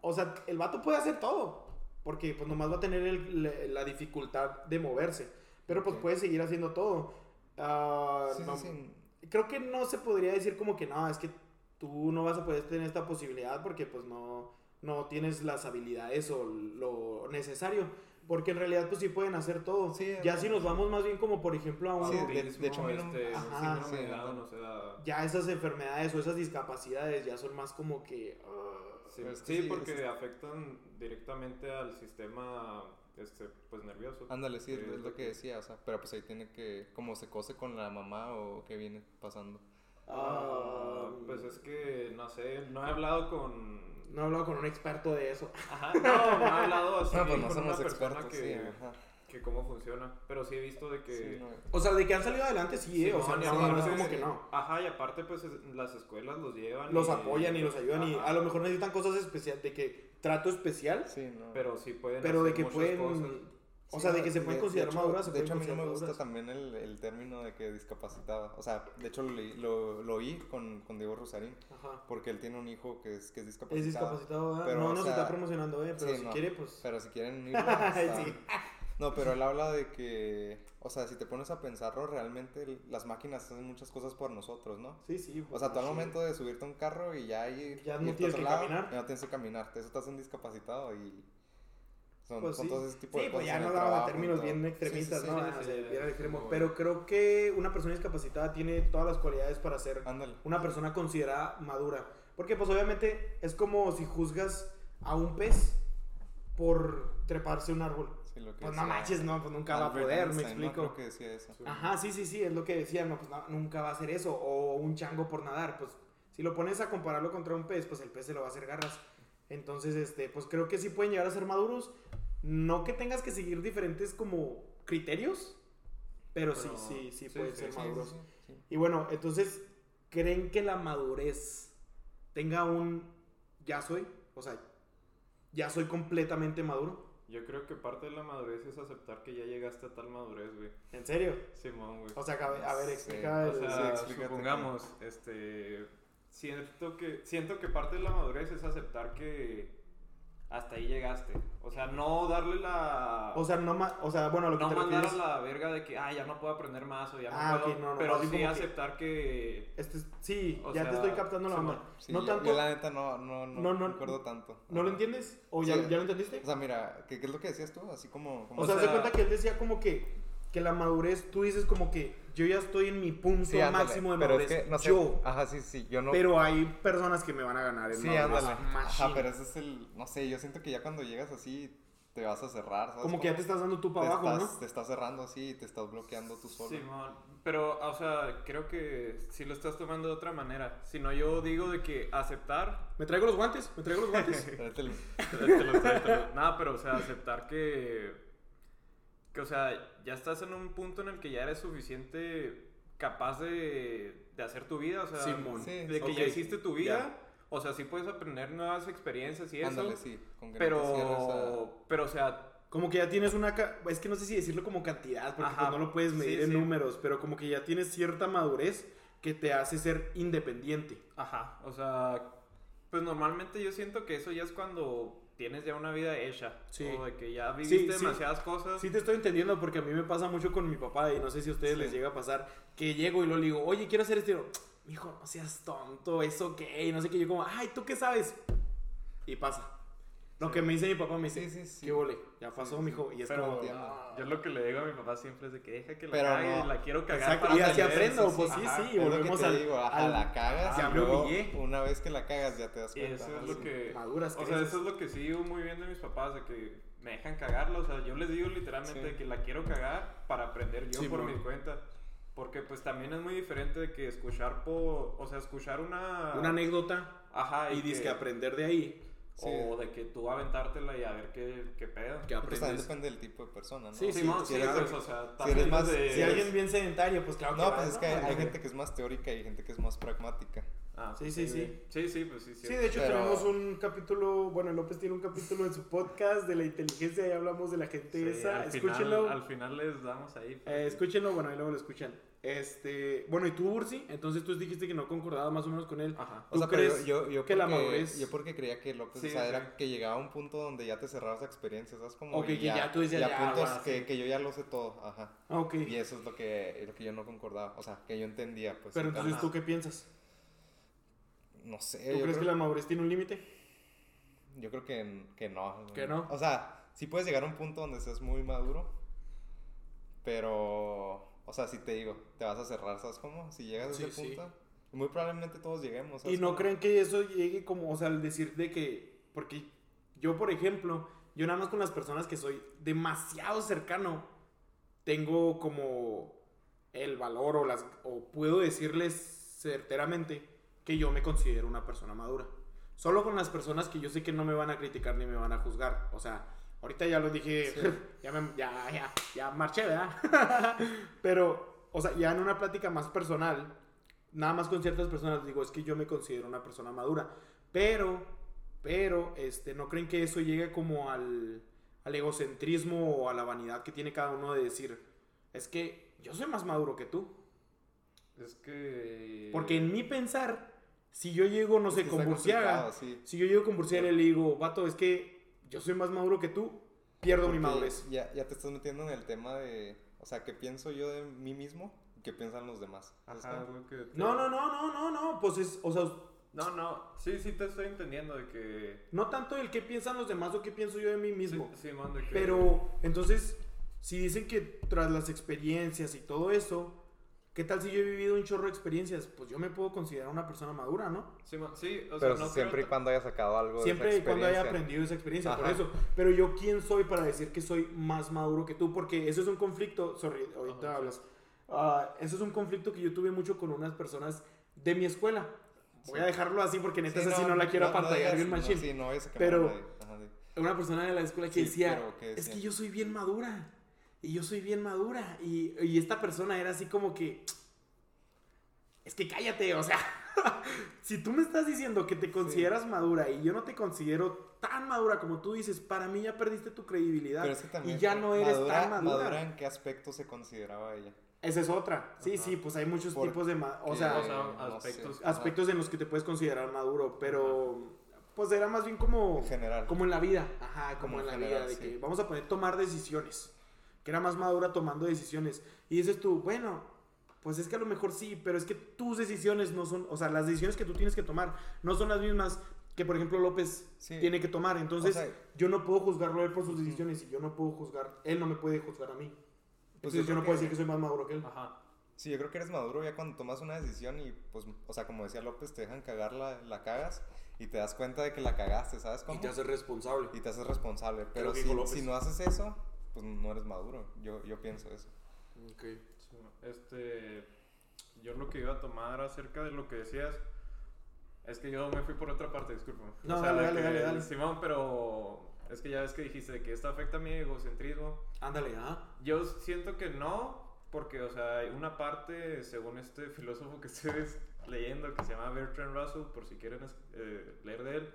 Speaker 1: o sea, el vato puede hacer todo, porque pues nomás va a tener el- la, la dificultad de moverse, pero pues
Speaker 3: Ok.
Speaker 1: puede seguir haciendo todo. Ah,
Speaker 3: Sí,
Speaker 1: no-
Speaker 3: sí, sí.
Speaker 1: Creo que no se podría decir como que no, es que tú no vas a poder tener esta posibilidad porque pues no, no tienes las habilidades o lo necesario. Porque en realidad pues sí pueden hacer todo.
Speaker 3: Sí,
Speaker 1: ya
Speaker 3: sí.
Speaker 1: si nos vamos más bien como por ejemplo a uno,
Speaker 3: Sí, de- de hecho, no-
Speaker 2: este,
Speaker 1: Ajá.
Speaker 3: Sí, no.
Speaker 2: o sea,
Speaker 1: ya esas enfermedades o esas discapacidades ya son más como que... ah,
Speaker 2: Sí,
Speaker 3: Pero es que
Speaker 2: sí,
Speaker 3: sí,
Speaker 2: porque
Speaker 3: es-
Speaker 2: afectan directamente al sistema este, pues nervioso.
Speaker 3: Ándale, sí,
Speaker 2: Que
Speaker 3: es lo que decía, o sea, pero pues ahí tiene que, como se cose con la mamá o qué viene pasando.
Speaker 2: Ah, pues es que, no sé, no he hablado con...
Speaker 1: no he hablado con un experto de eso.
Speaker 2: Ajá, no, no he hablado así
Speaker 3: No, *laughs* pues no
Speaker 2: con
Speaker 3: somos
Speaker 2: una persona
Speaker 3: expertos,
Speaker 2: que,
Speaker 3: sí, ajá.
Speaker 2: que cómo funciona, pero sí he visto de que...
Speaker 3: Sí, no,
Speaker 1: O sea, de que han salido adelante sí, eh, o sea,
Speaker 2: y
Speaker 1: no, no es
Speaker 2: aparte-
Speaker 1: como que no.
Speaker 2: Ajá, y aparte pues es- las escuelas los llevan.
Speaker 1: Los
Speaker 2: y-
Speaker 1: apoyan y los ayudan y
Speaker 2: Ajá,
Speaker 1: a lo mejor necesitan cosas especiales, de que trato especial,
Speaker 3: sí, no.
Speaker 2: Pero sí pueden
Speaker 1: pero de que pueden...
Speaker 2: cosas.
Speaker 1: O
Speaker 3: Sí,
Speaker 1: sea, de
Speaker 3: no,
Speaker 1: que se pueden
Speaker 3: de-
Speaker 1: considerar
Speaker 3: de hecho-
Speaker 1: maduras. se
Speaker 3: De hecho, a mí no me gusta también el, el término de que discapacitada. O sea, de hecho lo, leí- lo, lo oí con, con Diego Rosarín.
Speaker 1: Ajá.
Speaker 3: porque él tiene un hijo que es, que es discapacitado.
Speaker 1: Es discapacitado, ¿verdad?
Speaker 3: Pero,
Speaker 1: no
Speaker 3: o
Speaker 1: nos
Speaker 3: sea,
Speaker 1: está promocionando, eh, pero
Speaker 3: sí,
Speaker 1: si
Speaker 3: no.
Speaker 1: quiere, pues...
Speaker 3: Pero si quieren *laughs*
Speaker 1: Sí.
Speaker 3: No, pero él habla de que, o sea, si te pones a pensarlo, realmente las máquinas hacen muchas cosas por nosotros, ¿no?
Speaker 1: Sí, sí.
Speaker 3: O sea, tú al momento de subirte a un carro y ya ir
Speaker 1: Ya no tienes que
Speaker 3: lado,
Speaker 1: caminar.
Speaker 3: Ya no tienes que caminar. Eso te hace un discapacitado y son,
Speaker 1: Pues sí.
Speaker 3: todo ese tipo de
Speaker 1: Sí,
Speaker 3: cosas.
Speaker 1: pues ya
Speaker 3: en
Speaker 1: no
Speaker 3: y
Speaker 1: términos bien
Speaker 3: sí,
Speaker 1: extremistas,
Speaker 3: sí,
Speaker 1: ¿no? Ah, bien al extremo. Pero creo que una persona discapacitada tiene todas las cualidades para ser
Speaker 3: Ándale.
Speaker 1: una persona considerada madura. Porque pues obviamente es como si juzgas a un pez por treparse a un árbol.
Speaker 3: Sí, lo que
Speaker 1: Pues no manches, no, pues nunca va a
Speaker 3: Albert
Speaker 1: poder, me
Speaker 3: Einstein, ¿no?
Speaker 1: explico.
Speaker 3: Creo que decía eso.
Speaker 1: Ajá, sí, sí, sí, es lo que decía, no, pues no, nunca va a hacer eso. O un chango por nadar, pues si lo pones a compararlo contra un pez, pues el pez se lo va a hacer garras. Entonces, este, pues creo que sí pueden llegar a ser maduros. No que tengas que seguir diferentes como criterios, pero, sí,
Speaker 2: Pero-
Speaker 1: sí, sí,
Speaker 2: sí,
Speaker 1: pueden
Speaker 2: sí,
Speaker 1: ser
Speaker 2: sí,
Speaker 1: maduros.
Speaker 3: sí, sí.
Speaker 1: Y bueno, entonces, ¿creen que la madurez tenga un ya soy? O sea, ya soy completamente maduro.
Speaker 2: Yo creo que parte de la madurez es aceptar que ya llegaste a tal madurez, güey.
Speaker 1: ¿En serio?
Speaker 2: Simón, güey.
Speaker 1: O sea, a ver, a ver,
Speaker 3: Sí.
Speaker 1: explica
Speaker 2: O
Speaker 1: el...
Speaker 2: sea,
Speaker 3: sí,
Speaker 2: supongamos, este, siento que, siento que parte de la madurez es aceptar que hasta ahí llegaste. O sea, no darle la...
Speaker 1: O sea, no ma- o sea, bueno, lo que
Speaker 2: no
Speaker 1: te
Speaker 2: mandar
Speaker 1: refieres...
Speaker 2: a la verga de que, ah, ya no puedo aprender más o ya no
Speaker 1: Ah,
Speaker 2: puedo.
Speaker 1: ok, no, no,
Speaker 2: pero sí
Speaker 1: que-
Speaker 2: aceptar que...
Speaker 1: Este es- sí,
Speaker 2: O
Speaker 1: ya te estoy captando la
Speaker 2: sí,
Speaker 1: onda.
Speaker 3: Sí,
Speaker 1: no
Speaker 3: yo-
Speaker 1: tanto...
Speaker 3: Yo la neta no, no, no,
Speaker 1: No, no,
Speaker 3: recuerdo tanto.
Speaker 1: ¿No lo entiendes? ¿O ya,
Speaker 3: Sí.
Speaker 1: ya lo entendiste?
Speaker 3: O sea, mira, ¿qué, qué es lo que decías tú? Así como... como
Speaker 1: O
Speaker 2: o
Speaker 1: sea, de
Speaker 2: sea-
Speaker 1: cuenta que él decía como que, que la madurez, tú dices como que yo ya estoy en mi punto
Speaker 3: Sí, ándale,
Speaker 1: máximo de
Speaker 3: pero
Speaker 1: madurez.
Speaker 3: es que, no sé,
Speaker 1: yo.
Speaker 3: Ajá, sí, sí, yo no...
Speaker 1: Pero hay personas que me van a ganar en
Speaker 3: Sí,
Speaker 1: madurez.
Speaker 3: Ajá, pero ese es el... No sé, yo siento que ya cuando llegas así te vas a cerrar, ¿sabes?
Speaker 1: Como que ya te estás dando tú
Speaker 3: te
Speaker 1: para abajo,
Speaker 3: estás,
Speaker 1: ¿no?
Speaker 3: Te estás cerrando así y te estás bloqueando tú solo.
Speaker 2: Simón, pero, o sea, creo que si lo estás tomando de otra manera. Si no, yo digo de que aceptar
Speaker 1: ¿Me traigo los guantes? ¿Me traigo los guantes? *laughs*
Speaker 2: Nada, pero, o sea, aceptar que. Que, o sea, ya estás en un punto en el que ya eres suficiente capaz de, de hacer tu vida. O sea,
Speaker 1: Simón.
Speaker 3: Sí,
Speaker 2: de que ya hiciste tu vida.
Speaker 1: ya.
Speaker 2: O sea, sí puedes aprender nuevas experiencias y eso.
Speaker 3: Ándale, sí. Con que no te cierres
Speaker 2: pero, pero, o sea,
Speaker 1: Como que ya tienes una... ca- Es que no sé si decirlo como cantidad, porque
Speaker 2: Ajá,
Speaker 1: pues no lo puedes medir
Speaker 2: sí,
Speaker 1: en
Speaker 2: sí.
Speaker 1: números, pero como que ya tienes cierta madurez que te hace ser independiente.
Speaker 2: Ajá, o sea, pues normalmente yo siento que eso ya es cuando tienes ya una vida hecha.
Speaker 1: Sí.
Speaker 2: O de que ya viviste
Speaker 1: sí.
Speaker 2: demasiadas cosas.
Speaker 1: Sí te estoy entendiendo porque a mí me pasa mucho con mi papá y no sé si a ustedes
Speaker 3: Sí.
Speaker 1: les llega a pasar que llego y lo digo, oye, quiero hacer esto mijo, no seas tonto, eso qué, y no sé qué, yo como, ay, ¿tú qué sabes? Y pasa. Lo
Speaker 2: Sí.
Speaker 1: que me dice mi papá me dice,
Speaker 3: Sí, sí, sí.
Speaker 1: ¿qué ole? Ya pasó,
Speaker 3: sí.
Speaker 1: mijo, y es
Speaker 2: Pero
Speaker 1: como,
Speaker 3: entiendo.
Speaker 1: "Ah".
Speaker 2: Yo lo que le digo a mi papá siempre es de que deja que la
Speaker 3: Pero
Speaker 2: cague,
Speaker 3: no.
Speaker 2: la quiero cagar
Speaker 1: Exacto,
Speaker 2: para
Speaker 1: y así aprendo, pues sí,
Speaker 2: Ajá.
Speaker 1: sí, y volvemos al-
Speaker 3: digo, ajá,
Speaker 1: al-
Speaker 3: la cagas
Speaker 1: ya
Speaker 3: y
Speaker 1: me
Speaker 3: luego,
Speaker 1: humillé.
Speaker 3: una vez que la cagas ya te das
Speaker 2: Y
Speaker 3: cuenta.
Speaker 2: eso es
Speaker 3: ¿no?
Speaker 2: lo que...
Speaker 1: Maduras,
Speaker 2: O sea, eso es lo que sí digo muy bien de mis papás, de que me dejan cagarla. O sea, yo les digo literalmente de que la quiero cagar para aprender yo
Speaker 1: Sí,
Speaker 2: por
Speaker 1: bro.
Speaker 2: mi cuenta. Porque pues también es muy diferente de que escuchar por... O sea, escuchar una...
Speaker 1: Una anécdota
Speaker 2: Ajá,
Speaker 1: y dices que aprender de ahí,
Speaker 3: Sí.
Speaker 2: O de que tú aventártela y a ver qué, qué pedo.
Speaker 1: que
Speaker 3: Pues también depende del tipo de persona, ¿no?
Speaker 1: Sí, sí,
Speaker 3: si
Speaker 2: sí,
Speaker 3: eres-
Speaker 2: pues, o sea,
Speaker 3: eres
Speaker 2: también
Speaker 3: más-
Speaker 2: de-
Speaker 1: Si alguien bien sedentario, pues claro que
Speaker 3: No,
Speaker 1: va,
Speaker 3: pues es que hay, gente que es más teórica y hay gente que es más pragmática.
Speaker 2: Ah,
Speaker 1: Sí, sí, sí.
Speaker 2: güey. Sí, sí, pues sí,
Speaker 1: Sí, de hecho
Speaker 3: Pero-
Speaker 1: tenemos un capítulo, bueno, López tiene un capítulo en su podcast de la inteligencia y hablamos de la gente
Speaker 2: Sí,
Speaker 1: esa.
Speaker 2: al
Speaker 1: Escúchenlo.
Speaker 2: Final, al final les damos ahí.
Speaker 1: Eh, escúchenlo, bueno, ahí luego lo escuchan. Este, bueno, ¿y tú, Ursi? Entonces tú dijiste que no concordabas más o menos con él.
Speaker 2: Ajá.
Speaker 3: O
Speaker 1: ¿Tú
Speaker 3: sea, pero
Speaker 1: crees
Speaker 3: yo, yo
Speaker 1: que la
Speaker 3: porque-
Speaker 1: madurez-
Speaker 3: Yo porque creía que López,
Speaker 2: Sí,
Speaker 3: o sea,
Speaker 2: sí.
Speaker 3: era que llegaba a un punto donde ya te cerrabas la experiencia, ¿sabes? Como
Speaker 1: Ok,
Speaker 3: y
Speaker 1: que ya tú decías, ya,
Speaker 3: puntos
Speaker 1: va,
Speaker 3: que,
Speaker 1: sí.
Speaker 3: que yo ya lo sé todo, ajá.
Speaker 1: Ah, ok.
Speaker 3: Y eso es lo que, lo que yo no concordaba, o sea, que yo entendía, pues.
Speaker 1: Pero entonces,
Speaker 2: Ajá.
Speaker 1: ¿tú qué piensas?
Speaker 3: No sé,
Speaker 1: ¿Tú crees
Speaker 3: creo,
Speaker 1: que la madurez tiene un límite?
Speaker 3: yo creo que, que no.
Speaker 1: ¿Que no?
Speaker 3: O sea, sí puedes llegar a un punto donde seas muy maduro, pero, o sea, si te digo, te vas a cerrar, ¿sabes cómo? Si llegas a
Speaker 1: Sí,
Speaker 3: ese
Speaker 1: sí.
Speaker 3: punto, muy probablemente todos lleguemos.
Speaker 1: ¿Y
Speaker 3: ¿sabes
Speaker 1: no
Speaker 3: cómo?
Speaker 1: creen que eso llegue como, o sea, al decir de que, porque yo, por ejemplo, yo nada más con las personas que soy demasiado cercano, tengo como el valor o las, o puedo decirles certeramente que yo me considero una persona madura. Solo con las personas que yo sé que no me van a criticar ni me van a juzgar. O sea, ahorita ya lo dije,
Speaker 3: Sí. *laughs*
Speaker 1: ya, me- ya, ya, ya marché, ¿verdad? *laughs* Pero, o sea, ya en una plática más personal, nada más con ciertas personas digo, es que yo me considero una persona madura. Pero, pero, este, ¿no creen que eso llegue como al, al egocentrismo o a la vanidad que tiene cada uno de decir, es que yo soy más maduro que tú?
Speaker 2: Es que.
Speaker 1: Porque en mi pensar, si yo llego, no
Speaker 3: Es
Speaker 1: sé, con Burciaga,
Speaker 3: sí.
Speaker 1: si yo llego con Burciaga y le digo, vato, es que yo soy más maduro que tú, pierdo mi madurez.
Speaker 3: Ya, ya te estás metiendo en el tema de, o sea, ¿qué pienso yo de mí mismo? y ¿Qué piensan los demás? ¿Sabes
Speaker 2: Ajá,
Speaker 3: cómo?
Speaker 2: lo que te-
Speaker 1: No, no, no, no, no, no, pues es, o sea,
Speaker 2: No, no, sí, sí te estoy entendiendo de que...
Speaker 1: no tanto el qué piensan los demás o qué pienso yo de mí mismo.
Speaker 2: Sí, Simón, de que...
Speaker 1: Pero, entonces, si dicen que tras las experiencias y todo eso, ¿qué tal si yo he vivido un chorro de experiencias? Pues yo me puedo considerar una persona madura, ¿no?
Speaker 2: Simón, sí, o
Speaker 3: Pero
Speaker 2: sea, no
Speaker 3: siempre y
Speaker 2: creo-
Speaker 3: cuando haya sacado algo de
Speaker 1: Siempre
Speaker 3: esa
Speaker 1: y cuando haya aprendido esa experiencia, por
Speaker 3: Ajá.
Speaker 1: eso. Pero yo, ¿quién soy para decir que soy más maduro que tú? Porque eso es un conflicto, sorry, ahorita
Speaker 2: Ajá, sí.
Speaker 1: hablas. Ah, eso es un conflicto que yo tuve mucho con unas personas de mi escuela. Voy a dejarlo así porque neta
Speaker 3: Sí,
Speaker 1: esa sí no la quiero
Speaker 3: no
Speaker 1: apantallar bien
Speaker 3: no,
Speaker 1: machín.
Speaker 3: sí, no a quemar
Speaker 1: Pero-.
Speaker 3: Ajá, sí.
Speaker 1: Una persona de la escuela que
Speaker 3: Sí,
Speaker 1: decía,
Speaker 3: pero ¿qué
Speaker 1: es que yo soy bien madura. Y yo soy bien madura. Y, y esta persona era así como que, es que cállate, o sea, *laughs* si tú me estás diciendo que te consideras madura y yo no te considero tan madura como tú dices, para mí ya perdiste tu credibilidad.
Speaker 3: Pero es que también
Speaker 1: y ya no eres
Speaker 3: madura,
Speaker 1: tan madura.
Speaker 3: madura en qué aspecto se consideraba ella.
Speaker 1: Esa es otra. Sí,
Speaker 2: Ajá.
Speaker 1: sí, pues hay muchos
Speaker 3: Porque-
Speaker 1: tipos de... O
Speaker 2: o
Speaker 1: sea,
Speaker 2: sea,
Speaker 3: no sé.
Speaker 2: aspectos...
Speaker 1: aspectos en los que te puedes considerar maduro, pero pues era más bien como...
Speaker 3: En general.
Speaker 1: Como en la vida, ajá, como,
Speaker 3: Como
Speaker 1: en la vida, de
Speaker 3: sí.
Speaker 1: que vamos a poner tomar decisiones, que era más madura tomando decisiones. Y dices tú, bueno, pues es que a lo mejor sí, pero es que tus decisiones no son, o sea, las decisiones que tú tienes que tomar no son las mismas que, por ejemplo, López
Speaker 3: Sí.
Speaker 1: tiene que tomar. Entonces,
Speaker 3: O sea,
Speaker 1: yo no puedo juzgarlo a él por sus decisiones y yo no puedo juzgar, él no me puede juzgar a mí.
Speaker 3: Pues
Speaker 1: Entonces,
Speaker 3: yo
Speaker 1: yo
Speaker 3: creo
Speaker 1: no puedo
Speaker 3: que-
Speaker 1: decir que soy más maduro que él.
Speaker 2: Ajá.
Speaker 3: Sí, yo creo que eres maduro ya cuando tomas una decisión y, pues, o sea, como decía López, te dejan cagar, la, la cagas y te das cuenta de que la cagaste, ¿sabes cómo?
Speaker 1: Y te haces responsable.
Speaker 3: Y te haces responsable. Pero si, si no haces eso, pues no eres maduro. Yo, yo pienso eso.
Speaker 1: Ok.
Speaker 2: Sí, Este, yo lo que iba a tomar acerca de lo que decías es que yo me fui por otra parte, disculpa.
Speaker 1: No, dale,
Speaker 2: de
Speaker 1: dale,
Speaker 2: que-
Speaker 1: dale, dale.
Speaker 2: Simón, pero es que ya ves que dijiste que esto afecta a mi egocentrismo.
Speaker 1: Ándale, ah.
Speaker 2: Yo siento que no, porque, o sea, hay una parte, según este filósofo que *laughs* estoy leyendo, que se llama Bertrand Russell, por si quieren eh, leer de él,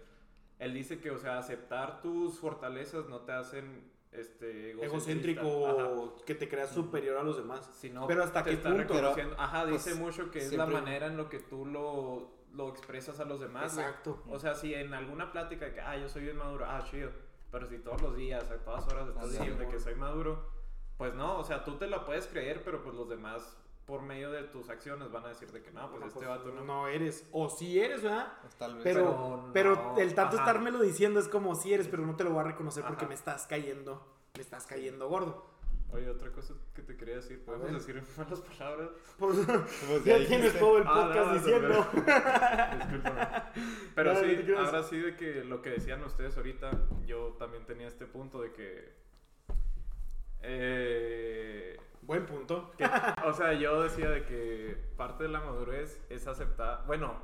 Speaker 2: él dice que, o sea, aceptar tus fortalezas no te hacen este.
Speaker 1: Egocéntrico
Speaker 2: Ajá.
Speaker 1: o que te creas superior a los demás.
Speaker 2: Si no,
Speaker 1: Pero ¿hasta qué
Speaker 2: está
Speaker 1: punto?
Speaker 2: reconociendo- Ajá,
Speaker 3: Pues,
Speaker 2: dice mucho que es
Speaker 3: siempre-
Speaker 2: la manera en lo que tú lo, lo expresas a los demás. güey.
Speaker 1: Exacto.
Speaker 2: O sea, si en alguna plática que, ah, yo soy bien maduro, ah, chido. Pero si todos los días, a todas horas estás diciendo que soy maduro, pues no, o sea, tú te la puedes creer, pero pues los demás, por medio de tus acciones, van a decir de que no, pues
Speaker 1: No,
Speaker 2: este
Speaker 1: pues,
Speaker 2: vato no.
Speaker 1: no eres. O sí eres, ¿verdad?
Speaker 3: Pues, tal vez.
Speaker 1: Pero,
Speaker 2: Pero
Speaker 1: el tanto
Speaker 2: ajá.
Speaker 1: estármelo diciendo es como si eres, pero no te lo voy a reconocer porque me estás cayendo. Me estás cayendo gordo.
Speaker 2: Oye, otra cosa que te quería decir, ¿podemos decir malas palabras?
Speaker 1: Por-
Speaker 3: Pues
Speaker 1: ya
Speaker 3: ya
Speaker 1: tienes
Speaker 3: dijiste.
Speaker 1: todo el
Speaker 2: Ah,
Speaker 1: podcast
Speaker 2: no,
Speaker 1: diciendo. *laughs* *laughs*
Speaker 2: Discúlpame. Pero sí,
Speaker 1: creas.
Speaker 2: ahora sí de que lo que decían ustedes ahorita, yo también tenía este punto de que... eh,
Speaker 1: Buen punto.
Speaker 2: que- o sea, yo decía de que parte de la madurez es aceptar, bueno,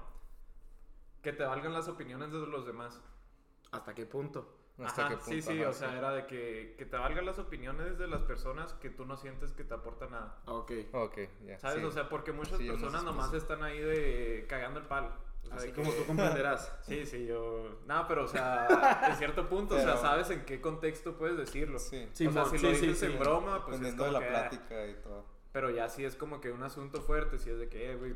Speaker 2: que te valgan las opiniones de los demás.
Speaker 1: ¿Hasta qué punto?
Speaker 3: ¿Hasta
Speaker 2: Ajá,
Speaker 3: qué punto?
Speaker 2: sí, sí,
Speaker 3: Ajá,
Speaker 2: o sea, era de que, que te valgan las opiniones de las personas que tú no sientes que te aportan nada.
Speaker 1: Ok.
Speaker 3: Ok, ya.
Speaker 2: ¿Sabes?
Speaker 3: sí.
Speaker 2: O sea, porque muchas
Speaker 3: Sí,
Speaker 2: personas
Speaker 3: sé
Speaker 2: nomás están ahí de cagando el palo. O sea,
Speaker 1: Así
Speaker 2: de
Speaker 1: como
Speaker 2: que-
Speaker 1: tú *laughs* comprenderás.
Speaker 2: Sí, sí, yo... No, pero o sea, en cierto punto, o sea, sabes en qué contexto puedes decirlo.
Speaker 3: Sí.
Speaker 1: Sí,
Speaker 2: o sea, si
Speaker 1: sí,
Speaker 2: lo dices
Speaker 1: sí.
Speaker 2: en broma, pues es
Speaker 3: Dependiendo de
Speaker 2: como
Speaker 3: la
Speaker 2: que, ah,
Speaker 3: plática y todo.
Speaker 2: Pero ya sí es como que un asunto fuerte, si es de que, eh, güey,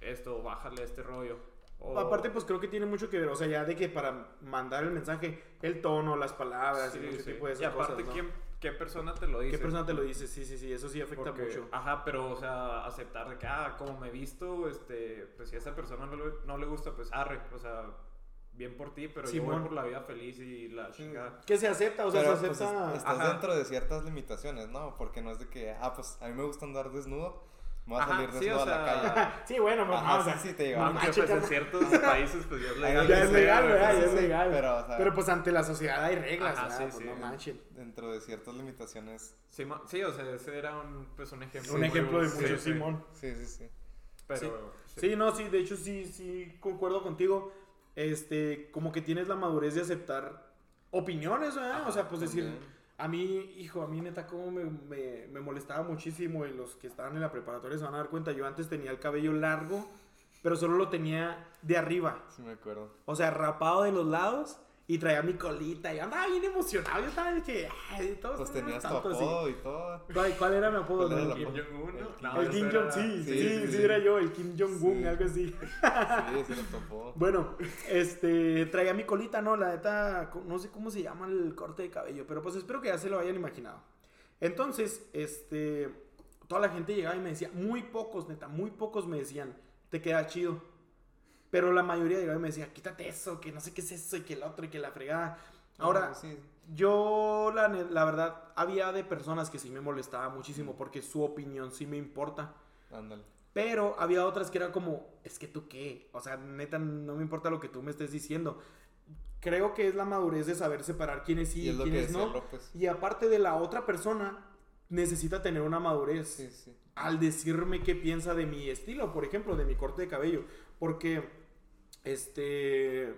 Speaker 2: esto, bájale a este rollo. O-
Speaker 1: Aparte, pues creo que tiene mucho que ver. O sea, ya de que para mandar el mensaje, el tono, las palabras
Speaker 2: Sí,
Speaker 1: y
Speaker 2: sí.
Speaker 1: tipo de esas
Speaker 2: Y aparte,
Speaker 1: cosas, ¿no?
Speaker 2: ¿quién, ¿qué persona te lo dice?
Speaker 1: ¿Qué persona te lo dice? Sí, sí, sí, eso sí afecta
Speaker 2: Porque-
Speaker 1: mucho.
Speaker 2: Ajá, pero, o sea, aceptar de que, ah, como me he visto, este, pues si a esa persona no le, no le gusta, pues arre, o sea, bien por ti, pero yo voy
Speaker 1: Simón.
Speaker 2: por la vida feliz y la chingada.
Speaker 1: Que se acepta, o sea,
Speaker 3: Pero,
Speaker 1: se
Speaker 3: pues,
Speaker 1: acepta.
Speaker 3: es- estás
Speaker 2: Ajá.
Speaker 3: dentro de ciertas limitaciones, ¿no? Porque no es de que, ah, pues a mí me gusta andar desnudo, me voy a
Speaker 2: Ajá,
Speaker 3: salir
Speaker 2: sí,
Speaker 3: desnudo a la
Speaker 2: sea,
Speaker 3: calle. *laughs*
Speaker 1: sí, bueno,
Speaker 3: Ajá,
Speaker 1: mamá, o sea,
Speaker 3: sí, sí, te digo.
Speaker 1: mamá,
Speaker 2: Aunque pues en *laughs* ciertos países, pues ya es legal.
Speaker 1: Ya es
Speaker 3: sí,
Speaker 1: legal,
Speaker 3: sí,
Speaker 1: ¿verdad?
Speaker 3: sí,
Speaker 1: Ya es
Speaker 3: sí,
Speaker 1: legal.
Speaker 3: Pero, o sea,
Speaker 1: Pero pues ante la sociedad hay reglas,
Speaker 2: Ajá, sí,
Speaker 1: Pues
Speaker 2: sí.
Speaker 1: no manchen.
Speaker 3: dentro de ciertas limitaciones.
Speaker 2: Sí, sí, o sea, ese era un, pues, un ejemplo.
Speaker 1: Un ejemplo de
Speaker 2: sí,
Speaker 1: mucho,
Speaker 2: sí.
Speaker 1: Simón.
Speaker 3: Sí, sí, sí.
Speaker 2: Pero,
Speaker 1: Sí, no, sí, de hecho sí, sí, concuerdo contigo. Este, como que tienes la madurez de aceptar opiniones, ¿verdad?
Speaker 2: Ajá,
Speaker 1: o sea, pues decir. A mí, hijo, a mí neta, como me, me, me molestaba muchísimo y los que estaban en la preparatoria se van a dar cuenta, yo antes tenía el cabello largo, pero solo lo tenía de arriba.
Speaker 3: Sí me acuerdo.
Speaker 1: O sea, rapado de los lados Y traía mi colita y andaba bien emocionado. Yo estaba de que, ay, todos
Speaker 3: Pues tenías tu
Speaker 1: así.
Speaker 3: y todo.
Speaker 1: ¿Cuál, cuál era mi apodo?
Speaker 3: ¿Cuál era
Speaker 1: no?
Speaker 3: el
Speaker 2: Kim? Jong-un, ¿no?
Speaker 1: el Kim
Speaker 2: ese
Speaker 1: Jong,
Speaker 2: era-
Speaker 1: sí, sí,
Speaker 3: sí,
Speaker 1: sí,
Speaker 3: sí, sí.
Speaker 1: era yo, el Kim Jong-un,
Speaker 3: Sí.
Speaker 1: algo así.
Speaker 3: Sí, sí, *laughs* tu apodo.
Speaker 1: Bueno, este, traía mi colita, ¿no? La neta, no sé cómo se llama el corte de cabello, pero pues espero que ya se lo hayan imaginado. Entonces, este, toda la gente llegaba y me decía, muy pocos, neta, muy pocos me decían, te queda chido. Pero la mayoría llegaba y me decía, quítate eso, que no sé qué es eso, y que el otro, y que la fregada. Ahora,
Speaker 3: Ah, sí.
Speaker 1: yo, la, la verdad, había de personas que sí me molestaba muchísimo porque su opinión sí me importa.
Speaker 3: Ándale.
Speaker 1: Pero había otras que era como, es que tú qué, o sea, neta, no me importa lo que tú me estés diciendo. Creo que es la madurez de saber separar quiénes sí
Speaker 3: Y
Speaker 1: y, quiénes no.
Speaker 3: López.
Speaker 1: Y aparte de la otra persona, necesita tener una madurez
Speaker 3: Sí, sí.
Speaker 1: al decirme qué piensa de mi estilo, por ejemplo, de mi corte de cabello. Porque, este,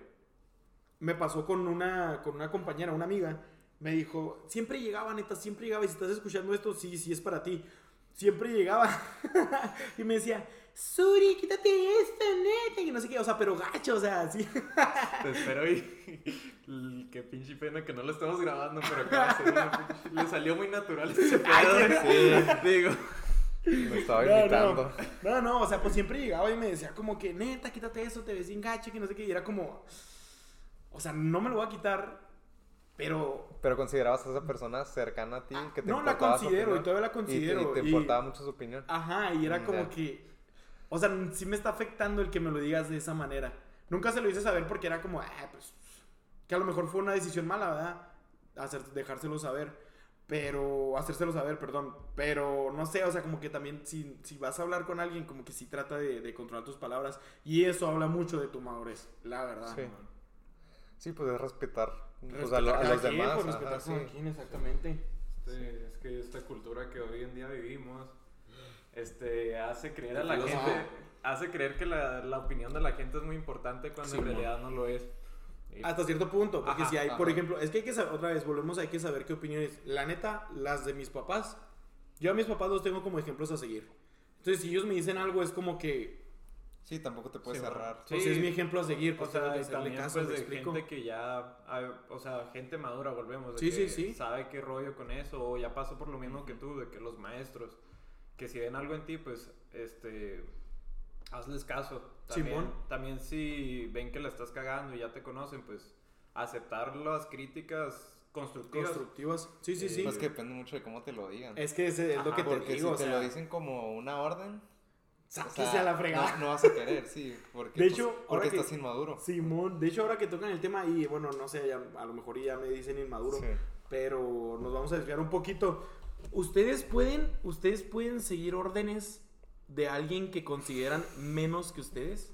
Speaker 1: me pasó con una, con una compañera, una amiga, me dijo, siempre llegaba, neta, siempre llegaba, y si estás escuchando esto, sí, sí es para ti. Siempre llegaba *laughs* y me decía, Suri, quítate esto, neta, y no sé qué, o sea, pero gacho, o sea, así.
Speaker 2: Te espero y. Qué pinche pena que no lo estamos grabando, pero pinche- le salió muy natural ese pedo.
Speaker 3: Sí,
Speaker 2: Digo.
Speaker 3: Me estaba
Speaker 1: No,
Speaker 3: imitando.
Speaker 1: no, no, no, o sea, pues siempre llegaba y me decía como que, neta, quítate eso, te ves bien gacho, que no sé qué, y era como, o sea, no me lo voy a quitar, pero
Speaker 4: Pero considerabas a esa persona cercana a ti, que te
Speaker 1: Ah, no la considero y todavía la
Speaker 4: Y te-
Speaker 1: considero.
Speaker 4: Y te,
Speaker 1: y-
Speaker 4: importaba mucho su opinión.
Speaker 1: Ajá, y era
Speaker 4: Mm,
Speaker 1: como que, o sea, sí me está afectando el que me lo digas de esa manera. Nunca se lo hice saber porque era como, ah, pues, que a lo mejor fue una decisión mala, ¿verdad? Hacer, dejárselo saber, pero, hacérselo saber, perdón, pero no sé, o sea, como que también si, si vas a hablar con alguien, como que sí trata de, de controlar tus palabras y eso habla mucho de tu madurez, la verdad.
Speaker 4: Sí. Sí, pues es respetar, pues,
Speaker 1: Respetar
Speaker 4: a, lo- a los
Speaker 1: quien,
Speaker 4: demás.
Speaker 1: pues,
Speaker 4: ajá,
Speaker 1: respetar
Speaker 4: sí.
Speaker 1: quien, exactamente.
Speaker 2: Este, es que esta cultura que hoy en día vivimos este, hace creer a la gente, hace creer que la, la opinión de la gente es muy importante cuando
Speaker 1: Sí,
Speaker 2: en realidad no lo es. Y-
Speaker 1: Hasta cierto punto, porque
Speaker 2: Ajá,
Speaker 1: si hay, por ejemplo, es que hay que saber, otra vez, volvemos, hay que saber qué opiniones. La neta, las de mis papás, yo a mis papás los tengo como ejemplos a seguir. Entonces, si ellos me dicen algo, es como que,
Speaker 3: Sí, tampoco te puedes
Speaker 2: Sí,
Speaker 3: cerrar.
Speaker 1: pues
Speaker 2: Sí.
Speaker 1: es mi ejemplo a seguir,
Speaker 2: O
Speaker 1: pues
Speaker 2: sea, y
Speaker 1: hacerle
Speaker 2: también
Speaker 1: caso,
Speaker 2: pues
Speaker 1: ¿me
Speaker 2: de
Speaker 1: explico?
Speaker 2: gente que ya, o sea, gente madura, volvemos, de
Speaker 1: Sí,
Speaker 2: que
Speaker 1: sí, sí.
Speaker 2: sabe qué rollo con eso, o ya pasó por lo mismo que tú, de que los maestros, que si ven algo en ti, pues, este, hazles caso. También,
Speaker 1: Simón.
Speaker 2: también si ven que la estás cagando y ya te conocen, pues, aceptar las críticas constructivas.
Speaker 1: Constructivas. Sí, sí,
Speaker 2: Eh,
Speaker 1: sí.
Speaker 3: Pues que depende mucho de cómo te lo digan.
Speaker 1: Es que es lo
Speaker 2: Ajá,
Speaker 1: que te
Speaker 3: Porque
Speaker 1: digo,
Speaker 3: si
Speaker 1: o
Speaker 3: te
Speaker 1: sea,
Speaker 3: lo dicen como una orden, o
Speaker 1: sáquese
Speaker 3: sea,
Speaker 1: a la fregada.
Speaker 3: No, no vas a querer, sí. Porque,
Speaker 1: De
Speaker 3: pues,
Speaker 1: hecho, ahora
Speaker 3: porque
Speaker 1: que-
Speaker 3: estás inmaduro.
Speaker 1: Simón, de hecho, ahora que tocan el tema, y bueno, no sé, ya- a lo mejor ya me dicen inmaduro,
Speaker 3: Sí.
Speaker 1: pero nos vamos a desviar un poquito. ¿Ustedes pueden, ustedes pueden seguir órdenes de alguien que consideran menos que ustedes?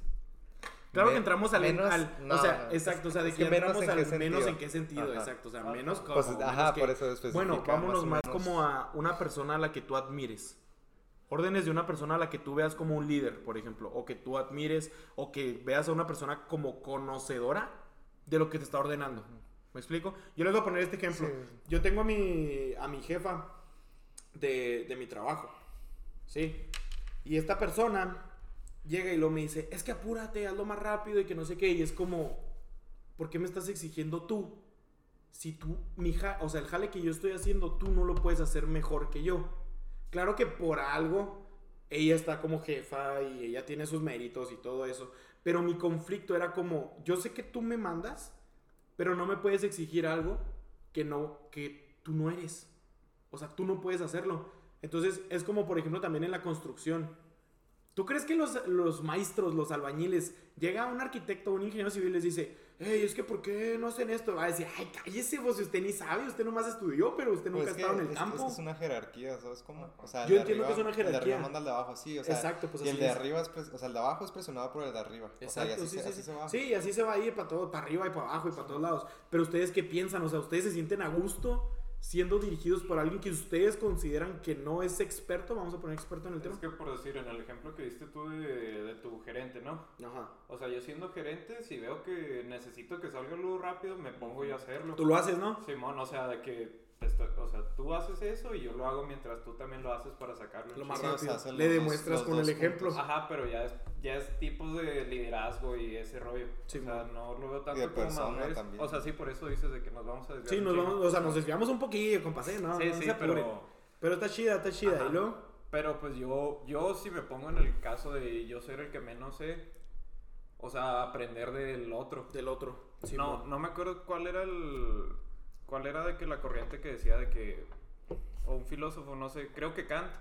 Speaker 1: Claro que entramos al,
Speaker 4: menos,
Speaker 1: al-
Speaker 4: no,
Speaker 1: o sea,
Speaker 4: es-
Speaker 1: exacto, o sea, de
Speaker 4: es
Speaker 1: que
Speaker 4: menos
Speaker 1: entramos
Speaker 4: en
Speaker 1: al menos en qué sentido,
Speaker 4: Ajá.
Speaker 1: exacto, o sea, menos como
Speaker 4: Pues,
Speaker 1: menos
Speaker 4: ajá,
Speaker 1: que-
Speaker 4: por eso especifica.
Speaker 1: Bueno, vámonos más,
Speaker 4: menos.
Speaker 1: como a una persona a la que tú admires. Órdenes de una persona a la que tú veas como un líder, por ejemplo, o que tú admires, o que veas a una persona como conocedora de lo que te está ordenando. ¿Me explico? Yo les voy a poner este ejemplo.
Speaker 4: Sí.
Speaker 1: Yo tengo a mi, a mi jefa de, de mi trabajo, ¿sí? Y esta persona llega y luego me dice, es que apúrate, hazlo más rápido y que no sé qué. Y es como, ¿por qué me estás exigiendo tú? Si tú, mi ja- o sea, el jale que yo estoy haciendo, tú no lo puedes hacer mejor que yo. Claro que por algo ella está como jefa y ella tiene sus méritos y todo eso. Pero mi conflicto era como, yo sé que tú me mandas, pero no me puedes exigir algo que no, que tú no eres. O sea, tú no puedes hacerlo. Entonces, es como, por ejemplo, también en la construcción. ¿Tú crees que los, los maestros, los albañiles, llega un arquitecto un ingeniero civil y les dice, hey, es que ¿por qué no hacen esto? Va a decir, ay, cállese vos, usted ni sabe, usted nomás estudió, pero usted nunca
Speaker 3: Pues
Speaker 1: ha
Speaker 3: es que
Speaker 1: estado en el
Speaker 3: es-
Speaker 1: campo.
Speaker 3: Es, es una jerarquía, ¿sabes cómo? O sea,
Speaker 1: Yo entiendo que es una
Speaker 3: El de
Speaker 1: jerarquía.
Speaker 3: arriba manda al de abajo, sí, o sea.
Speaker 1: Exacto, pues
Speaker 3: y el
Speaker 1: así
Speaker 3: de
Speaker 1: es.
Speaker 3: arriba es, pres- o sea, el de abajo es presionado por el de arriba. O sea, y
Speaker 1: Exacto,
Speaker 3: así,
Speaker 1: sí,
Speaker 3: se,
Speaker 1: sí,
Speaker 3: así
Speaker 1: sí.
Speaker 3: se va.
Speaker 1: Sí, así se va a ir para todo, para arriba y para abajo y para todos lados. Pero ustedes qué piensan, o sea, ustedes se sienten a gusto siendo dirigidos por alguien que ustedes consideran que no es experto, vamos a poner experto en el tema.
Speaker 2: Es que por decir, en el ejemplo que diste tú de, de tu gerente, ¿no?
Speaker 1: Ajá.
Speaker 2: O sea, yo siendo gerente, si veo que necesito que salga algo rápido, me pongo yo a hacerlo.
Speaker 1: Tú lo haces, ¿no?
Speaker 2: Simón, o sea, de que estoy- o sea, tú haces eso y yo lo hago mientras tú también lo haces para sacarlo.
Speaker 1: Lo más
Speaker 3: o sea,
Speaker 1: rápido. Le demuestras
Speaker 3: los
Speaker 1: con el ejemplo.
Speaker 2: Ajá, pero ya es, ya es tipos de liderazgo y ese rollo.
Speaker 1: Sí,
Speaker 2: o sea,
Speaker 1: man.
Speaker 2: no lo veo tanto
Speaker 3: de
Speaker 2: como madurez.
Speaker 3: también.
Speaker 2: O sea, sí, por eso dices de que nos vamos a desviar.
Speaker 1: Sí, nos vamos, o sea, nos desviamos un poquillo, compasé, ¿no?
Speaker 2: Sí,
Speaker 1: no
Speaker 2: sí, pero...
Speaker 1: Pero está chida, está chida.
Speaker 2: Ajá.
Speaker 1: ¿Y luego?
Speaker 2: Pero pues yo, yo si me pongo en el caso de yo ser el que menos sé, o sea, aprender del otro.
Speaker 1: Del otro. Sí,
Speaker 2: no,
Speaker 1: man.
Speaker 2: no me acuerdo cuál era el, cuál era de que la corriente que decía de que, o un filósofo, no sé, creo que Kant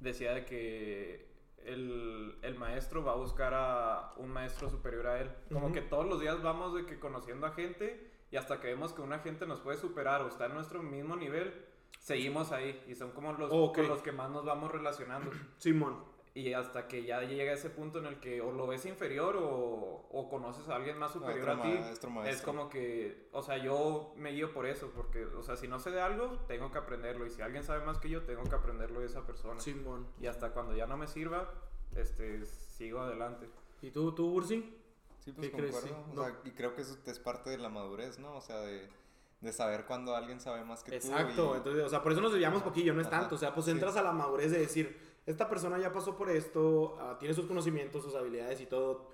Speaker 2: decía de que el, el maestro va a buscar a un maestro superior a él. Como que todos los días vamos de que conociendo a gente y hasta que vemos que una gente nos puede superar o está en nuestro mismo nivel, seguimos ahí y son como los
Speaker 1: Ok.
Speaker 2: con los que más nos vamos relacionando.
Speaker 1: Simón.
Speaker 2: Y hasta que ya llega ese punto en el que o lo ves inferior o, o conoces a alguien más superior
Speaker 3: Otro
Speaker 2: a ti, es como que, o sea, yo me guío por eso, porque, o sea, si no sé de algo, tengo que aprenderlo. Y si alguien sabe más que yo, tengo que aprenderlo de esa persona.
Speaker 1: Simón.
Speaker 2: Y hasta cuando ya no me sirva, este, sigo adelante.
Speaker 1: ¿Y tú, tú, Ursi?
Speaker 3: Sí, pues concuerdo.
Speaker 1: Sí,
Speaker 3: o
Speaker 1: no.
Speaker 3: sea, y creo que eso es parte de la madurez, ¿no? O sea, de, de saber cuando alguien sabe más que
Speaker 1: Exacto,
Speaker 3: tú. y-
Speaker 1: entonces, o sea, por eso nos desviamos poquillo, no es
Speaker 3: Ajá,
Speaker 1: tanto, o sea, pues
Speaker 3: sí.
Speaker 1: entras a la madurez de decir, esta persona ya pasó por esto, ah, tiene sus conocimientos, sus habilidades y todo,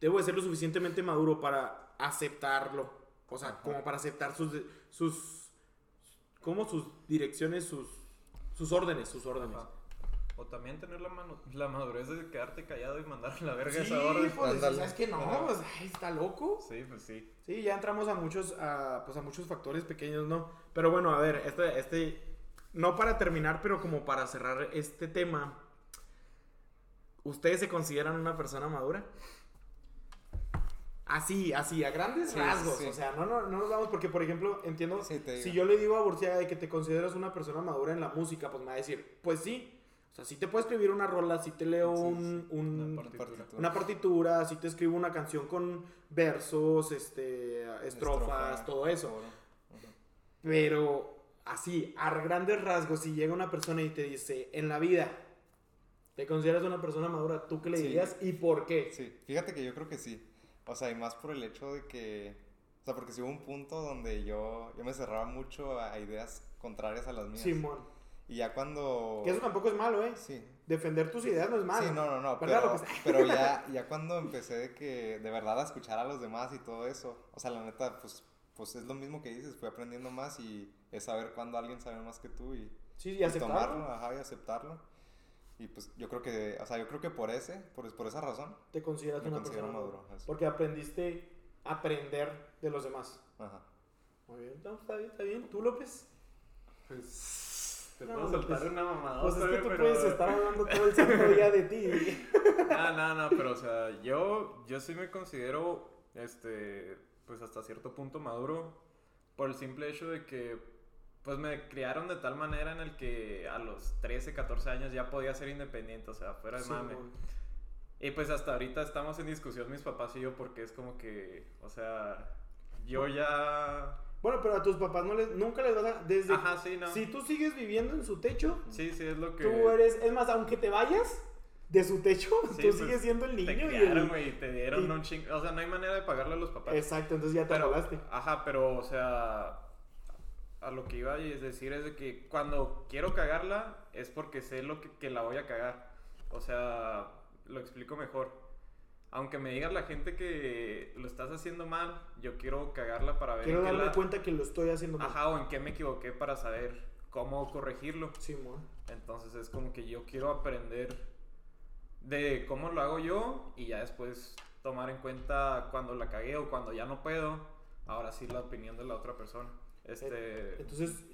Speaker 1: debo de ser lo suficientemente maduro para aceptarlo, o sea,
Speaker 3: Ajá.
Speaker 1: como para aceptar sus, sus, como sus direcciones, sus, sus órdenes, sus órdenes.
Speaker 2: Ajá. O también tener la, mano, la madurez de quedarte callado y mandar a la verga
Speaker 1: Sí,
Speaker 2: esa orden.
Speaker 1: pues. ¿sabes que no?
Speaker 2: Ajá.
Speaker 1: Pues, ay, está loco.
Speaker 2: Sí, pues sí.
Speaker 1: Sí, ya entramos a muchos, a, pues a muchos factores pequeños, ¿no? Pero bueno, a ver, este, este, no para terminar, pero como para cerrar este tema, ¿ustedes se consideran una persona madura? Así, así, a grandes
Speaker 3: Sí,
Speaker 1: rasgos,
Speaker 3: sí.
Speaker 1: o sea, no, no, no nos vamos, porque por ejemplo, entiendo,
Speaker 3: Sí,
Speaker 1: si yo le digo a Burciaga de que te consideras una persona madura en la música, pues me va a decir, pues sí, o sea, sí te puedo escribir una rola, sí te leo un,
Speaker 2: una partitura.
Speaker 1: una partitura, si te escribo una canción con versos, este, estrofas,
Speaker 3: Estrofa,
Speaker 1: todo eso. Pero así, a grandes rasgos, si llega una persona y te dice, en la vida, ¿te consideras una persona madura? ¿Tú qué le
Speaker 3: Sí.
Speaker 1: dirías y por qué?
Speaker 3: Sí, fíjate que yo creo que sí. O sea, y más por el hecho de que. O sea, porque si hubo un punto donde yo, yo me cerraba mucho a ideas contrarias a las mías.
Speaker 1: Simón.
Speaker 3: Y ya cuando.
Speaker 1: Que eso tampoco es malo, ¿eh?
Speaker 3: Sí.
Speaker 1: Defender tus ideas no es malo.
Speaker 3: Sí, no, no, no.
Speaker 1: ¿Verdad,
Speaker 3: Pero, *laughs* pero ya, ya cuando empecé de que de verdad a escuchar a los demás y todo eso. O sea, la neta, pues, pues es lo mismo que dices. Fui aprendiendo más y es saber cuando alguien sabe más que tú y,
Speaker 1: Sí, y
Speaker 3: y
Speaker 1: aceptarlo.
Speaker 3: tomarlo, ajá, y aceptarlo. Y pues yo creo que, o sea, yo creo que por ese, por, por esa razón,
Speaker 1: Te consideras
Speaker 3: me
Speaker 1: una
Speaker 3: considero
Speaker 1: persona
Speaker 3: maduro. así.
Speaker 1: Porque aprendiste a aprender de los demás.
Speaker 3: Ajá.
Speaker 1: Muy bien, no, está bien, está bien. ¿Tú, López?
Speaker 2: Pues te
Speaker 1: No,
Speaker 2: puedo soltar
Speaker 1: pues-
Speaker 2: una mamada.
Speaker 1: Pues es que tú
Speaker 2: pero...
Speaker 1: puedes estar hablando todo el santo día de ti. *laughs*
Speaker 2: No, no, no, pero o sea, yo, yo sí me considero, este, pues hasta cierto punto maduro por el simple hecho de que, pues me criaron de tal manera en el que a los 13, 14 años ya podía ser independiente, o sea, fuera de mame. Y pues hasta ahorita estamos en discusión mis papás y yo porque es como que, o sea, yo ya...
Speaker 1: Bueno, pero a tus papás no les, nunca les vas a... Desde,
Speaker 2: Ajá, sí, no.
Speaker 1: Si tú sigues viviendo en su techo,
Speaker 2: Sí, sí, es lo que...
Speaker 1: tú eres... Es más, aunque te vayas de su techo, *laughs*
Speaker 2: Sí,
Speaker 1: tú
Speaker 2: pues,
Speaker 1: sigues siendo el niño
Speaker 2: Te
Speaker 1: y
Speaker 2: criaron,
Speaker 1: el...
Speaker 2: y te dieron
Speaker 1: y-
Speaker 2: un chingo... O sea, no hay manera de pagarle a los papás.
Speaker 1: Exacto, entonces ya te
Speaker 2: Pero, ajá, pero, o sea, a lo que iba a decir es de que cuando quiero cagarla es porque sé lo que, que la voy a cagar. O sea, lo explico mejor. Aunque me digas la gente que lo estás haciendo mal, yo quiero cagarla para ver
Speaker 1: Quiero darme
Speaker 2: la-
Speaker 1: cuenta que lo estoy haciendo mal.
Speaker 2: Ajá, o en qué me equivoqué para saber cómo corregirlo.
Speaker 1: Simón.
Speaker 2: Entonces es como que yo quiero aprender de cómo lo hago yo y ya después tomar en cuenta cuando la cagué o cuando ya no puedo, ahora sí la opinión de la otra persona. Este,
Speaker 1: Entonces,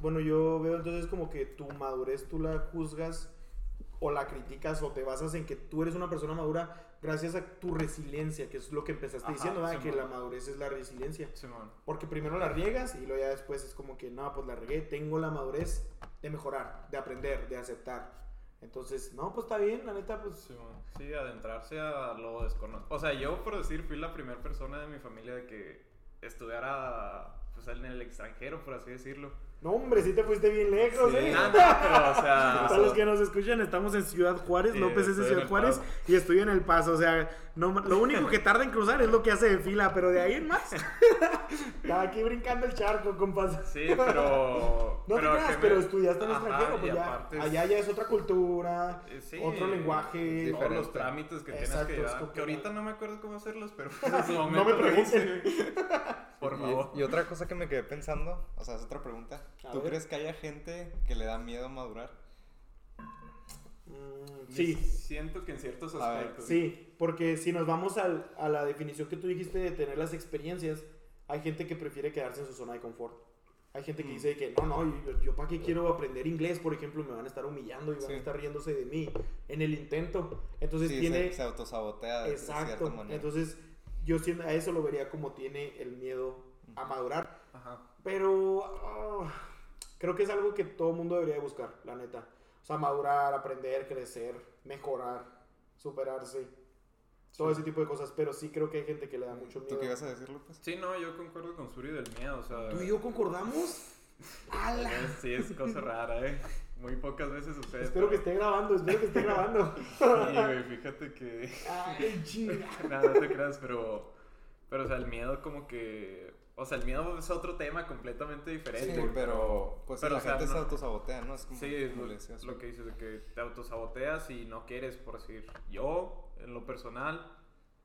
Speaker 1: bueno, yo veo entonces como que tu madurez tú la juzgas o la criticas o te basas en que tú eres una persona madura gracias a tu resiliencia, que es lo que empezaste
Speaker 2: Ajá,
Speaker 1: diciendo, ¿verdad? que la madurez es la resiliencia.
Speaker 2: Simón.
Speaker 1: Porque primero la riegas y luego ya después es como que, no, pues la regué, tengo la madurez de mejorar, de aprender, de aceptar. Entonces, no, pues está bien, la neta, pues...
Speaker 2: Sí, adentrarse a lo desconocido. O sea, yo por decir fui la primera persona de mi familia de que estudiara pues en el extranjero, por así decirlo.
Speaker 1: No, hombre, sí te fuiste bien lejos,
Speaker 3: Sí.
Speaker 1: ¿eh?
Speaker 2: No, no, pero o sea, *laughs*
Speaker 1: Para los que nos escuchan, estamos en Ciudad Juárez,
Speaker 2: Sí,
Speaker 1: López es de Ciudad Juárez
Speaker 2: Paso.
Speaker 1: y estoy en El Paso, o sea, no, lo único que tarda en cruzar es lo que hace de fila, pero de ahí en más, *laughs* está aquí brincando el charco, compas.
Speaker 2: Sí, pero pero. *laughs*
Speaker 1: No te
Speaker 2: pero
Speaker 1: creas,
Speaker 2: que me-
Speaker 1: pero estudiaste en extranjero, pues ya,
Speaker 2: es-
Speaker 1: allá ya es otra cultura,
Speaker 2: Eh, sí,
Speaker 1: otro lenguaje.
Speaker 2: Todos los trámites que
Speaker 1: Exacto,
Speaker 2: tienes que llevar. Que ahorita no me acuerdo cómo hacerlos, pero
Speaker 1: No me pregunten.
Speaker 2: Por
Speaker 3: Y-
Speaker 2: favor.
Speaker 3: Y, otra cosa que me quedé pensando, o sea, es otra pregunta.
Speaker 1: A
Speaker 3: ¿Tú
Speaker 1: ver.
Speaker 3: crees que haya gente que le da miedo a madurar?
Speaker 1: Mm, sí,
Speaker 2: Siento que en ciertos aspectos.
Speaker 1: sí, porque si nos vamos al- a la definición que tú dijiste de tener las experiencias, hay gente que prefiere quedarse en su zona de confort. Hay gente que
Speaker 3: Mm.
Speaker 1: dice que no, no, yo, yo para qué quiero aprender inglés, por ejemplo, me van a estar humillando y van
Speaker 3: Sí.
Speaker 1: a estar riéndose de mí en el intento. Entonces
Speaker 3: sí,
Speaker 1: tiene...
Speaker 3: se, se autosabotea de cierta
Speaker 1: Exacto.
Speaker 3: manera.
Speaker 1: Entonces, yo siento, a eso lo vería como tiene el miedo a madurar.
Speaker 2: Ajá.
Speaker 1: Pero ah, creo que es algo que todo mundo debería de buscar, la neta. O sea, madurar, aprender, crecer, mejorar, superarse. Todo ese tipo de cosas. Pero sí creo que hay gente que le da mucho
Speaker 3: ¿Tú
Speaker 1: miedo.
Speaker 3: qué ibas a decir, López?
Speaker 2: Sí, no, yo concuerdo con Suri del miedo, o sea.
Speaker 1: ¿Tú y yo concordamos? *laughs*
Speaker 2: Sí, es cosa rara, ¿eh? Muy pocas veces sucede.
Speaker 1: Espero que esté grabando, espero que esté grabando. *laughs*
Speaker 2: Sí, güey, fíjate que.
Speaker 1: Ay, chinga. *laughs*
Speaker 2: Nada, no te creas, pero. Pero, o sea, el miedo, como que. O sea, el miedo es otro tema completamente diferente.
Speaker 3: Sí, pero pues
Speaker 2: pero,
Speaker 3: la
Speaker 2: o sea,
Speaker 3: gente se
Speaker 2: no-
Speaker 3: autosabotea, ¿no? Es como,
Speaker 2: Sí,
Speaker 3: como
Speaker 2: lo, lo que dices de que te autosaboteas y no quieres, por decir, yo, en lo personal,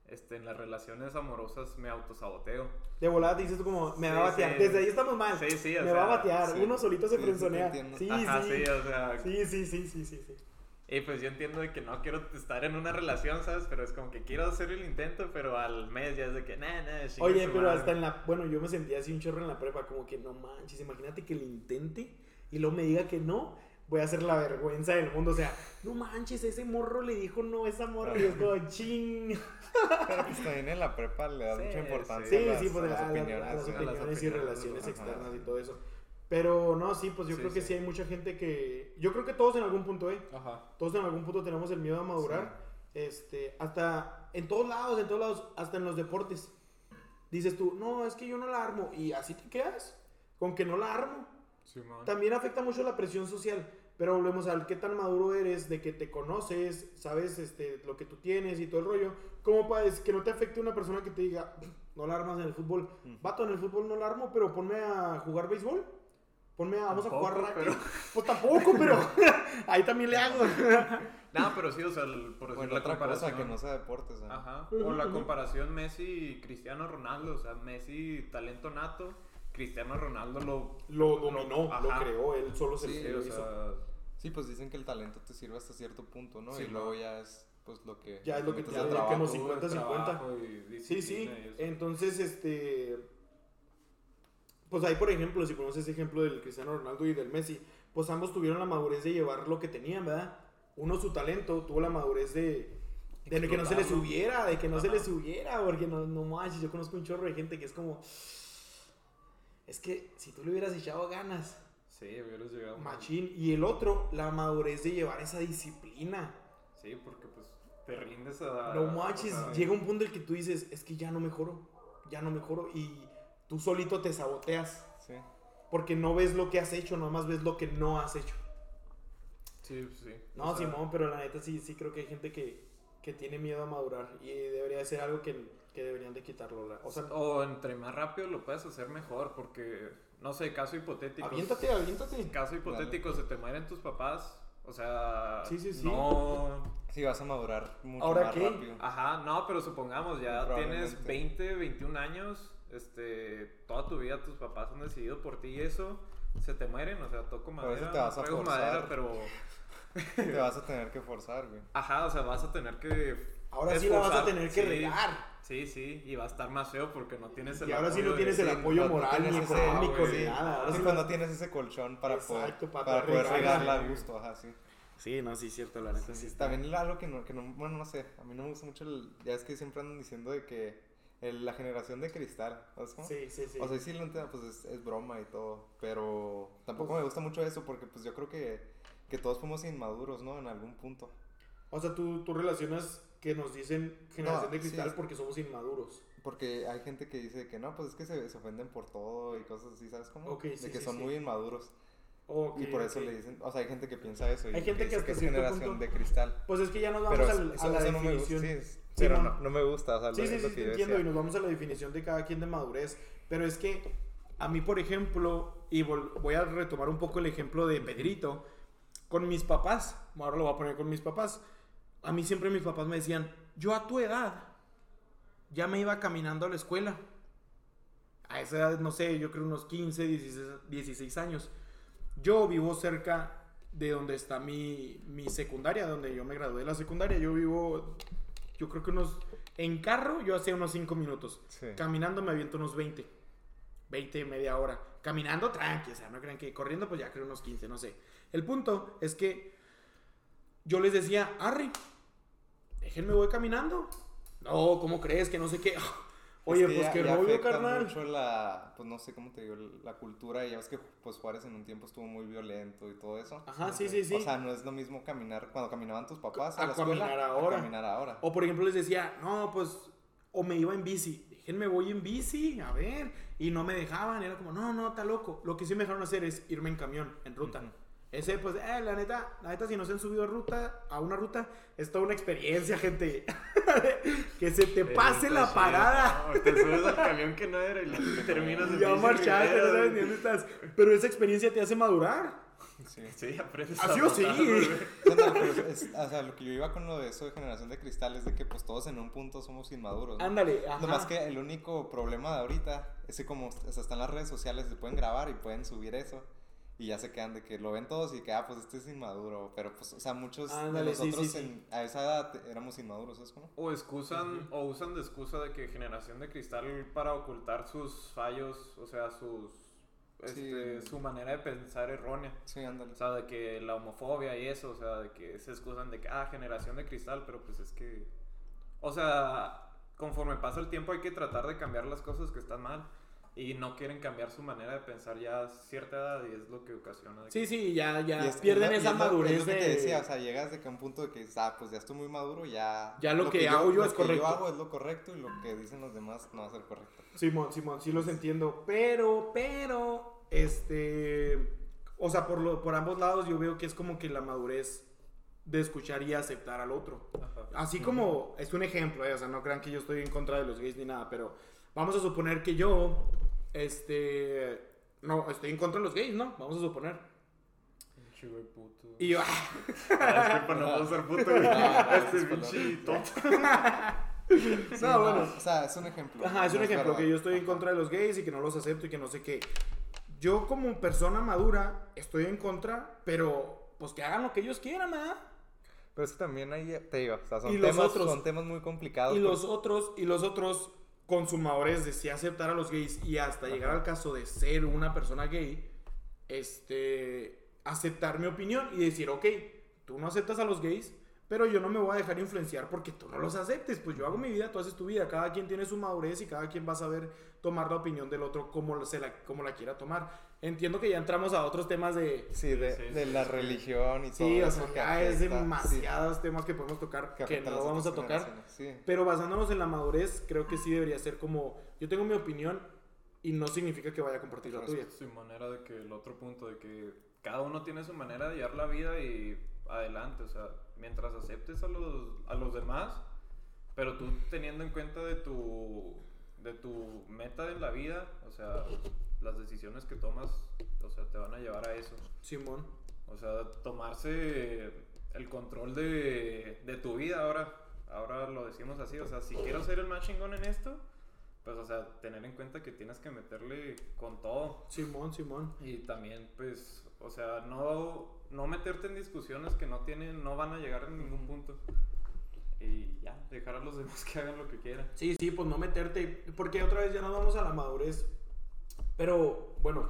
Speaker 2: este, en las relaciones amorosas me autosaboteo.
Speaker 1: De volada te dices tú como, me va a
Speaker 2: Sí,
Speaker 1: batear.
Speaker 2: sí.
Speaker 1: Desde ahí estamos mal.
Speaker 2: Sí, sí, o
Speaker 1: me
Speaker 2: sea,
Speaker 1: va a batear.
Speaker 3: sí.
Speaker 1: Uno solito se
Speaker 3: Sí, sí,
Speaker 1: frenzonea.
Speaker 3: entiendo.
Speaker 1: Sí,
Speaker 2: Ajá,
Speaker 1: sí.
Speaker 2: sí, o sea,
Speaker 1: Sí, sí, sí, sí, sí, sí.
Speaker 2: Y pues yo entiendo de que no quiero estar en una relación, ¿sabes? Pero es como que quiero hacer el intento, pero al mes ya es de que, nah, nah, chingue
Speaker 1: Oye, pero
Speaker 2: madre".
Speaker 1: hasta en la. Bueno, yo me sentía así un chorro en la prepa, como que no manches, imagínate que le intente y luego me diga que no. Voy a hacer la vergüenza del mundo. O sea, no manches, ese morro le dijo no a esa morra. Y es como, ching.
Speaker 3: Pero pues también en la prepa le das
Speaker 2: Sí,
Speaker 3: mucha importancia
Speaker 1: Sí,
Speaker 3: a las,
Speaker 1: sí, pues
Speaker 3: a las
Speaker 1: a, la-
Speaker 3: opiniones.
Speaker 1: a las
Speaker 3: sí.
Speaker 2: a las
Speaker 1: opiniones y
Speaker 2: opiniones,
Speaker 1: relaciones
Speaker 2: ajá.
Speaker 1: externas y todo eso. Pero no, sí, pues yo
Speaker 2: Sí,
Speaker 1: creo que
Speaker 2: sí.
Speaker 1: sí hay mucha gente que. Yo creo que todos en algún punto, ¿eh?
Speaker 2: Ajá.
Speaker 1: Todos en algún punto tenemos el miedo a madurar. Este, hasta en todos lados, en todos lados, hasta en los deportes. Dices tú, no, es que yo no la armo. Y así te quedas, con que no la armo. También afecta mucho la presión social. Pero volvemos al qué tan maduro eres, de que te conoces, sabes este, lo que tú tienes y todo el rollo. ¿Cómo para que no te afecte una persona que te diga, no la armas en el fútbol? Vato, en el fútbol no la armo, pero ponme a jugar béisbol. Ponme a, vamos a jugar racket.
Speaker 2: pero-
Speaker 1: Pues tampoco, pero *laughs* ahí también le hago. *laughs*
Speaker 2: No, pero sí, o sea, el- por decir
Speaker 3: Bueno,
Speaker 2: la
Speaker 3: otra
Speaker 2: comparación.
Speaker 3: cosa que no sea deportes. ¿eh?
Speaker 2: Ajá. O la comparación Messi y Cristiano Ronaldo. O sea, Messi, talento nato. Cristiano Ronaldo lo.
Speaker 1: Lo dominó, lo
Speaker 2: Ajá.
Speaker 1: creó, él solo se
Speaker 3: Sí,
Speaker 2: Sí,
Speaker 1: lo
Speaker 2: o sea.
Speaker 3: Sí, pues dicen que el talento te sirve hasta cierto punto, ¿no?
Speaker 2: Sí,
Speaker 3: y luego ya es pues lo que...
Speaker 1: Ya es lo que te- ya
Speaker 3: trabajo.
Speaker 1: que nos-
Speaker 2: todo el
Speaker 1: 50-50.
Speaker 2: trabajo y
Speaker 1: Sí, sí. Entonces, este. Pues ahí, por ejemplo, si ponemos ese ejemplo del Cristiano Ronaldo y del Messi, pues ambos tuvieron la madurez de llevar lo que tenían, ¿verdad? Uno su talento, tuvo la madurez de. De que no se les
Speaker 2: Explotarlo.
Speaker 1: subiera, de que no se les subiera, porque no, no manches, yo conozco un chorro de gente que es como. Es que si tú le hubieras echado ganas,
Speaker 2: Sí, hubieras llegado.
Speaker 1: machín. Y el otro, la madurez de llevar esa disciplina.
Speaker 2: Sí, porque pues te rindes a.
Speaker 1: No manches, llega un punto en el que tú dices, es que ya no mejoro, ya no mejoro, y tú solito te saboteas,
Speaker 3: Sí.
Speaker 1: porque no ves lo que has hecho, nomás ves lo que no has hecho.
Speaker 2: Sí, pues, sí.
Speaker 1: No,
Speaker 2: O sea,
Speaker 1: Simón, pero la neta sí, sí creo que hay gente que, que tiene miedo a madurar, y debería de ser algo que, que deberían de quitarlo. la- O sea,
Speaker 2: O entre más rápido lo puedes hacer mejor, porque, no sé, caso hipotético.
Speaker 1: aviéntate, aviéntate.
Speaker 2: Caso hipotético, se te mueren tus papás. O sea,
Speaker 1: Sí, sí, sí.
Speaker 2: no.
Speaker 3: Sí, vas a madurar mucho
Speaker 1: ¿Ahora
Speaker 3: más
Speaker 1: qué?
Speaker 3: rápido.
Speaker 2: Ajá, no, pero supongamos, ya tienes
Speaker 3: Probablemente.
Speaker 2: 20, 21 años, este, toda tu vida tus papás han decidido por ti y eso, se te mueren, o sea, toco
Speaker 3: Por eso
Speaker 2: madera,
Speaker 3: te vas a forzar.
Speaker 2: madera, pero, *laughs*
Speaker 3: Te vas a tener que forzar, güey.
Speaker 2: ajá, o sea, vas a tener que
Speaker 1: Ahora sí la vas a tener que
Speaker 2: sí,
Speaker 1: regar.
Speaker 2: Sí, sí, y va a estar más feo porque no tienes el
Speaker 1: Y ahora sí
Speaker 2: apoyo
Speaker 1: no tienes el
Speaker 3: Sí,
Speaker 1: apoyo
Speaker 3: no- no
Speaker 1: moral ni
Speaker 3: tienes ese-
Speaker 1: económico ni nada. Ahora
Speaker 3: Sí,
Speaker 1: sí
Speaker 3: cuando tienes ese colchón para poder,
Speaker 1: Exacto, para
Speaker 3: para
Speaker 1: poder
Speaker 3: poder
Speaker 1: regarla.
Speaker 3: a gusto, ajá, sí.
Speaker 1: Sí, no, sí, cierto, la neta sí. está.
Speaker 3: También algo que no, que no, bueno, no sé, a mí no me gusta mucho el, ya es que siempre andan diciendo de que el- la generación de cristal, ¿sabes cómo?
Speaker 1: Sí, sí, sí.
Speaker 3: O sea, sí lo entiendo, pues es, es broma y todo, pero tampoco
Speaker 1: Pues-
Speaker 3: me gusta mucho eso porque pues yo creo que, que todos fuimos inmaduros, ¿no? En algún punto.
Speaker 1: O sea, tú, tú relacionas que nos dicen generación
Speaker 3: No,
Speaker 1: de cristal
Speaker 3: sí.
Speaker 1: porque somos inmaduros.
Speaker 3: Porque hay gente que dice que no, pues es que se, se ofenden por todo y cosas así, ¿sabes cómo?
Speaker 1: Ok,
Speaker 3: de
Speaker 1: sí,
Speaker 3: que
Speaker 1: sí,
Speaker 3: son muy inmaduros.
Speaker 1: Ok,
Speaker 3: y por eso
Speaker 1: ok.
Speaker 3: le dicen, o sea, hay gente que piensa eso. Y
Speaker 1: Hay gente que
Speaker 3: dice
Speaker 1: hasta
Speaker 3: es generación
Speaker 1: punto-
Speaker 3: de cristal.
Speaker 1: Pues es que ya nos vamos al- a la
Speaker 3: eso no me gusta,
Speaker 1: definición.
Speaker 3: sí, es-
Speaker 4: Pero no, no me gusta, o sea,
Speaker 1: Sí, sí, sí, te entiendo. Y nos vamos a la definición de cada quien de madurez. Pero es que a mí, por ejemplo, y voy a retomar un poco el ejemplo de Pedrito, con mis papás, ahora lo voy a poner con mis papás, a mí siempre mis papás me decían, yo a tu edad ya me iba caminando a la escuela. A esa edad, no sé, yo creo unos 15, 16, 16 años. Yo vivo cerca de donde está mi, mi secundaria, donde yo me gradué de la secundaria. Yo vivo, yo creo que unos, en carro yo hacía unos 5 minutos.
Speaker 4: Sí.
Speaker 1: Caminando me aviento unos 20. 20, media hora. Caminando tranqui, o sea, no crean que corriendo pues ya creo unos 15, no sé. El punto es que yo les decía, Arri, déjenme voy caminando. No, ¿cómo crees que no sé qué? *laughs* Oye,
Speaker 3: Es que
Speaker 1: pues
Speaker 3: ya-
Speaker 1: qué
Speaker 3: ya
Speaker 1: rollo,
Speaker 3: afecta
Speaker 1: carnal.
Speaker 3: mucho la, pues no sé cómo te digo, la cultura. Y ya ves que pues Juárez en un tiempo estuvo muy violento y todo eso.
Speaker 1: Ajá, sí, sí, sí.
Speaker 3: O sea, no es lo mismo caminar cuando caminaban tus papás a,
Speaker 1: A
Speaker 3: la escuela
Speaker 1: caminar
Speaker 3: a
Speaker 1: ahora.
Speaker 3: caminar ahora.
Speaker 1: O por ejemplo les decía, no, pues, o me iba en bici, déjenme voy en bici, a ver, y no me dejaban, era como, no, no, está loco. Lo que sí me dejaron hacer es irme en camión, en ruta. Ese, pues, eh, la neta, la neta, si no se han subido a ruta, a una ruta, es toda una experiencia, *laughs* gente. que se te pase la parada.
Speaker 2: No, te subes al camión que no era y la- terminas en
Speaker 1: Ya marchaste, no sabes ni
Speaker 2: güey.
Speaker 1: dónde estás. Pero esa experiencia te hace madurar.
Speaker 3: Sí.
Speaker 2: Sí, aprendes
Speaker 1: Así
Speaker 2: a
Speaker 1: o sí.
Speaker 2: matar, güey.
Speaker 3: No, no, pero es- o sea, lo que yo iba con lo de eso de generación de cristal es de que pues todos en un punto somos inmaduros. ¿no?
Speaker 1: Ándale, ajá.
Speaker 3: Nomás que el único problema de ahorita es que como o sea, están las redes sociales, se pueden grabar y pueden subir eso. Y ya se quedan de que lo ven todos y que, ah, pues este es inmaduro. Pero pues, o sea, muchos
Speaker 1: Ándale,
Speaker 3: de nosotros
Speaker 1: sí, sí.
Speaker 3: en- a esa edad éramos inmaduros, ¿sabes cómo?
Speaker 2: O excusan, o usan de excusa de que generación de cristal para ocultar sus fallos, o sea, sus este,
Speaker 3: Sí.
Speaker 2: su manera de pensar errónea.
Speaker 3: Sí, ándale.
Speaker 2: O sea, de que la homofobia y eso, o sea, de que se excusan de que, ah, generación de cristal, pero pues es que, o sea, conforme pasa el tiempo hay que tratar de cambiar las cosas que están mal y no quieren cambiar su manera de pensar ya a cierta edad y es lo que ocasiona. de que-
Speaker 1: Sí, sí, ya, ya
Speaker 3: es-
Speaker 1: pierden
Speaker 3: es lo-
Speaker 1: esa
Speaker 3: es lo-
Speaker 1: madurez
Speaker 3: es lo que
Speaker 1: de...
Speaker 3: te decía, o sea, llegas de que a un punto de que, ah, pues ya estoy muy maduro, ya...
Speaker 1: Ya lo que hago yo
Speaker 3: lo
Speaker 1: es
Speaker 3: que
Speaker 1: correcto.
Speaker 3: yo hago es lo correcto y lo que dicen los demás no va a ser correcto.
Speaker 1: Simón, Simón, sí los entiendo. Pero, pero, este. O sea, por, lo, por ambos lados yo veo que es como que la madurez de escuchar y aceptar al otro.
Speaker 2: Ajá.
Speaker 1: Así como, es un ejemplo, eh, o sea, no crean que yo estoy en contra de los gays ni nada, pero vamos a suponer que yo, este. No, estoy en contra de los gays, ¿no? Vamos a suponer.
Speaker 2: Pinche güey puto.
Speaker 1: Y yo,
Speaker 2: Ah, disculpa, no puedo ser puto, güey.
Speaker 3: Ah,
Speaker 2: Este
Speaker 3: es
Speaker 2: pinche tonto.
Speaker 3: Sí,
Speaker 1: no, bueno.
Speaker 3: O sea, es un ejemplo.
Speaker 1: Ajá, es un
Speaker 3: no
Speaker 1: ejemplo,
Speaker 3: verdad.
Speaker 1: que yo estoy en contra de los gays y que no los acepto y que no sé qué. Yo como persona madura estoy en contra, pero pues que hagan lo que ellos quieran, ¿verdad?
Speaker 4: Pero es que también ahí te digo, o sea, son,
Speaker 1: Y
Speaker 4: temas,
Speaker 1: otros-
Speaker 4: son temas muy complicados.
Speaker 1: Y los otros, y los otros consumadores de sí aceptar a los gays y hasta llegar al caso de ser una persona gay, este, aceptar mi opinión y decir, ok, tú no aceptas a los gays, pero yo no me voy a dejar influenciar porque tú no los aceptes, pues yo hago mi vida, tú haces tu vida, cada quien tiene su madurez y cada quien va a saber tomar la opinión del otro como, se la, como la quiera tomar. Entiendo que ya entramos a otros temas de...
Speaker 4: Sí, de,
Speaker 2: Sí,
Speaker 3: De
Speaker 2: sí,
Speaker 3: la
Speaker 2: sí.
Speaker 3: religión y todo
Speaker 1: Sí, o sea,
Speaker 3: que
Speaker 1: ya es demasiados temas que podemos tocar que,
Speaker 3: a
Speaker 1: no vamos a tocar. Pero basándonos en la madurez, creo que sí debería ser como, yo tengo mi opinión y no significa que vaya a compartir la tuya.
Speaker 2: Su manera de que el otro punto de que cada uno tiene su manera de llevar la vida y adelante, o sea, mientras aceptes a los, a los demás, pero tú teniendo en cuenta de tu, de tu meta en la vida, o sea, las decisiones que tomas, o sea, te van a llevar a eso.
Speaker 1: Simón.
Speaker 2: O sea, tomarse el control de, de tu vida ahora. Ahora lo decimos así. O sea, si quiero ser el más chingón en esto, pues, o sea, tener en cuenta que tienes que meterle con todo.
Speaker 1: Simón, Simón.
Speaker 2: Y también, pues, o sea, no, no meterte en discusiones que no tienen, no van a llegar a ningún punto. Y ya, dejar a los demás que hagan lo que quieran.
Speaker 1: Sí, sí, pues no meterte, porque otra vez ya nos vamos a la madurez. Pero, bueno,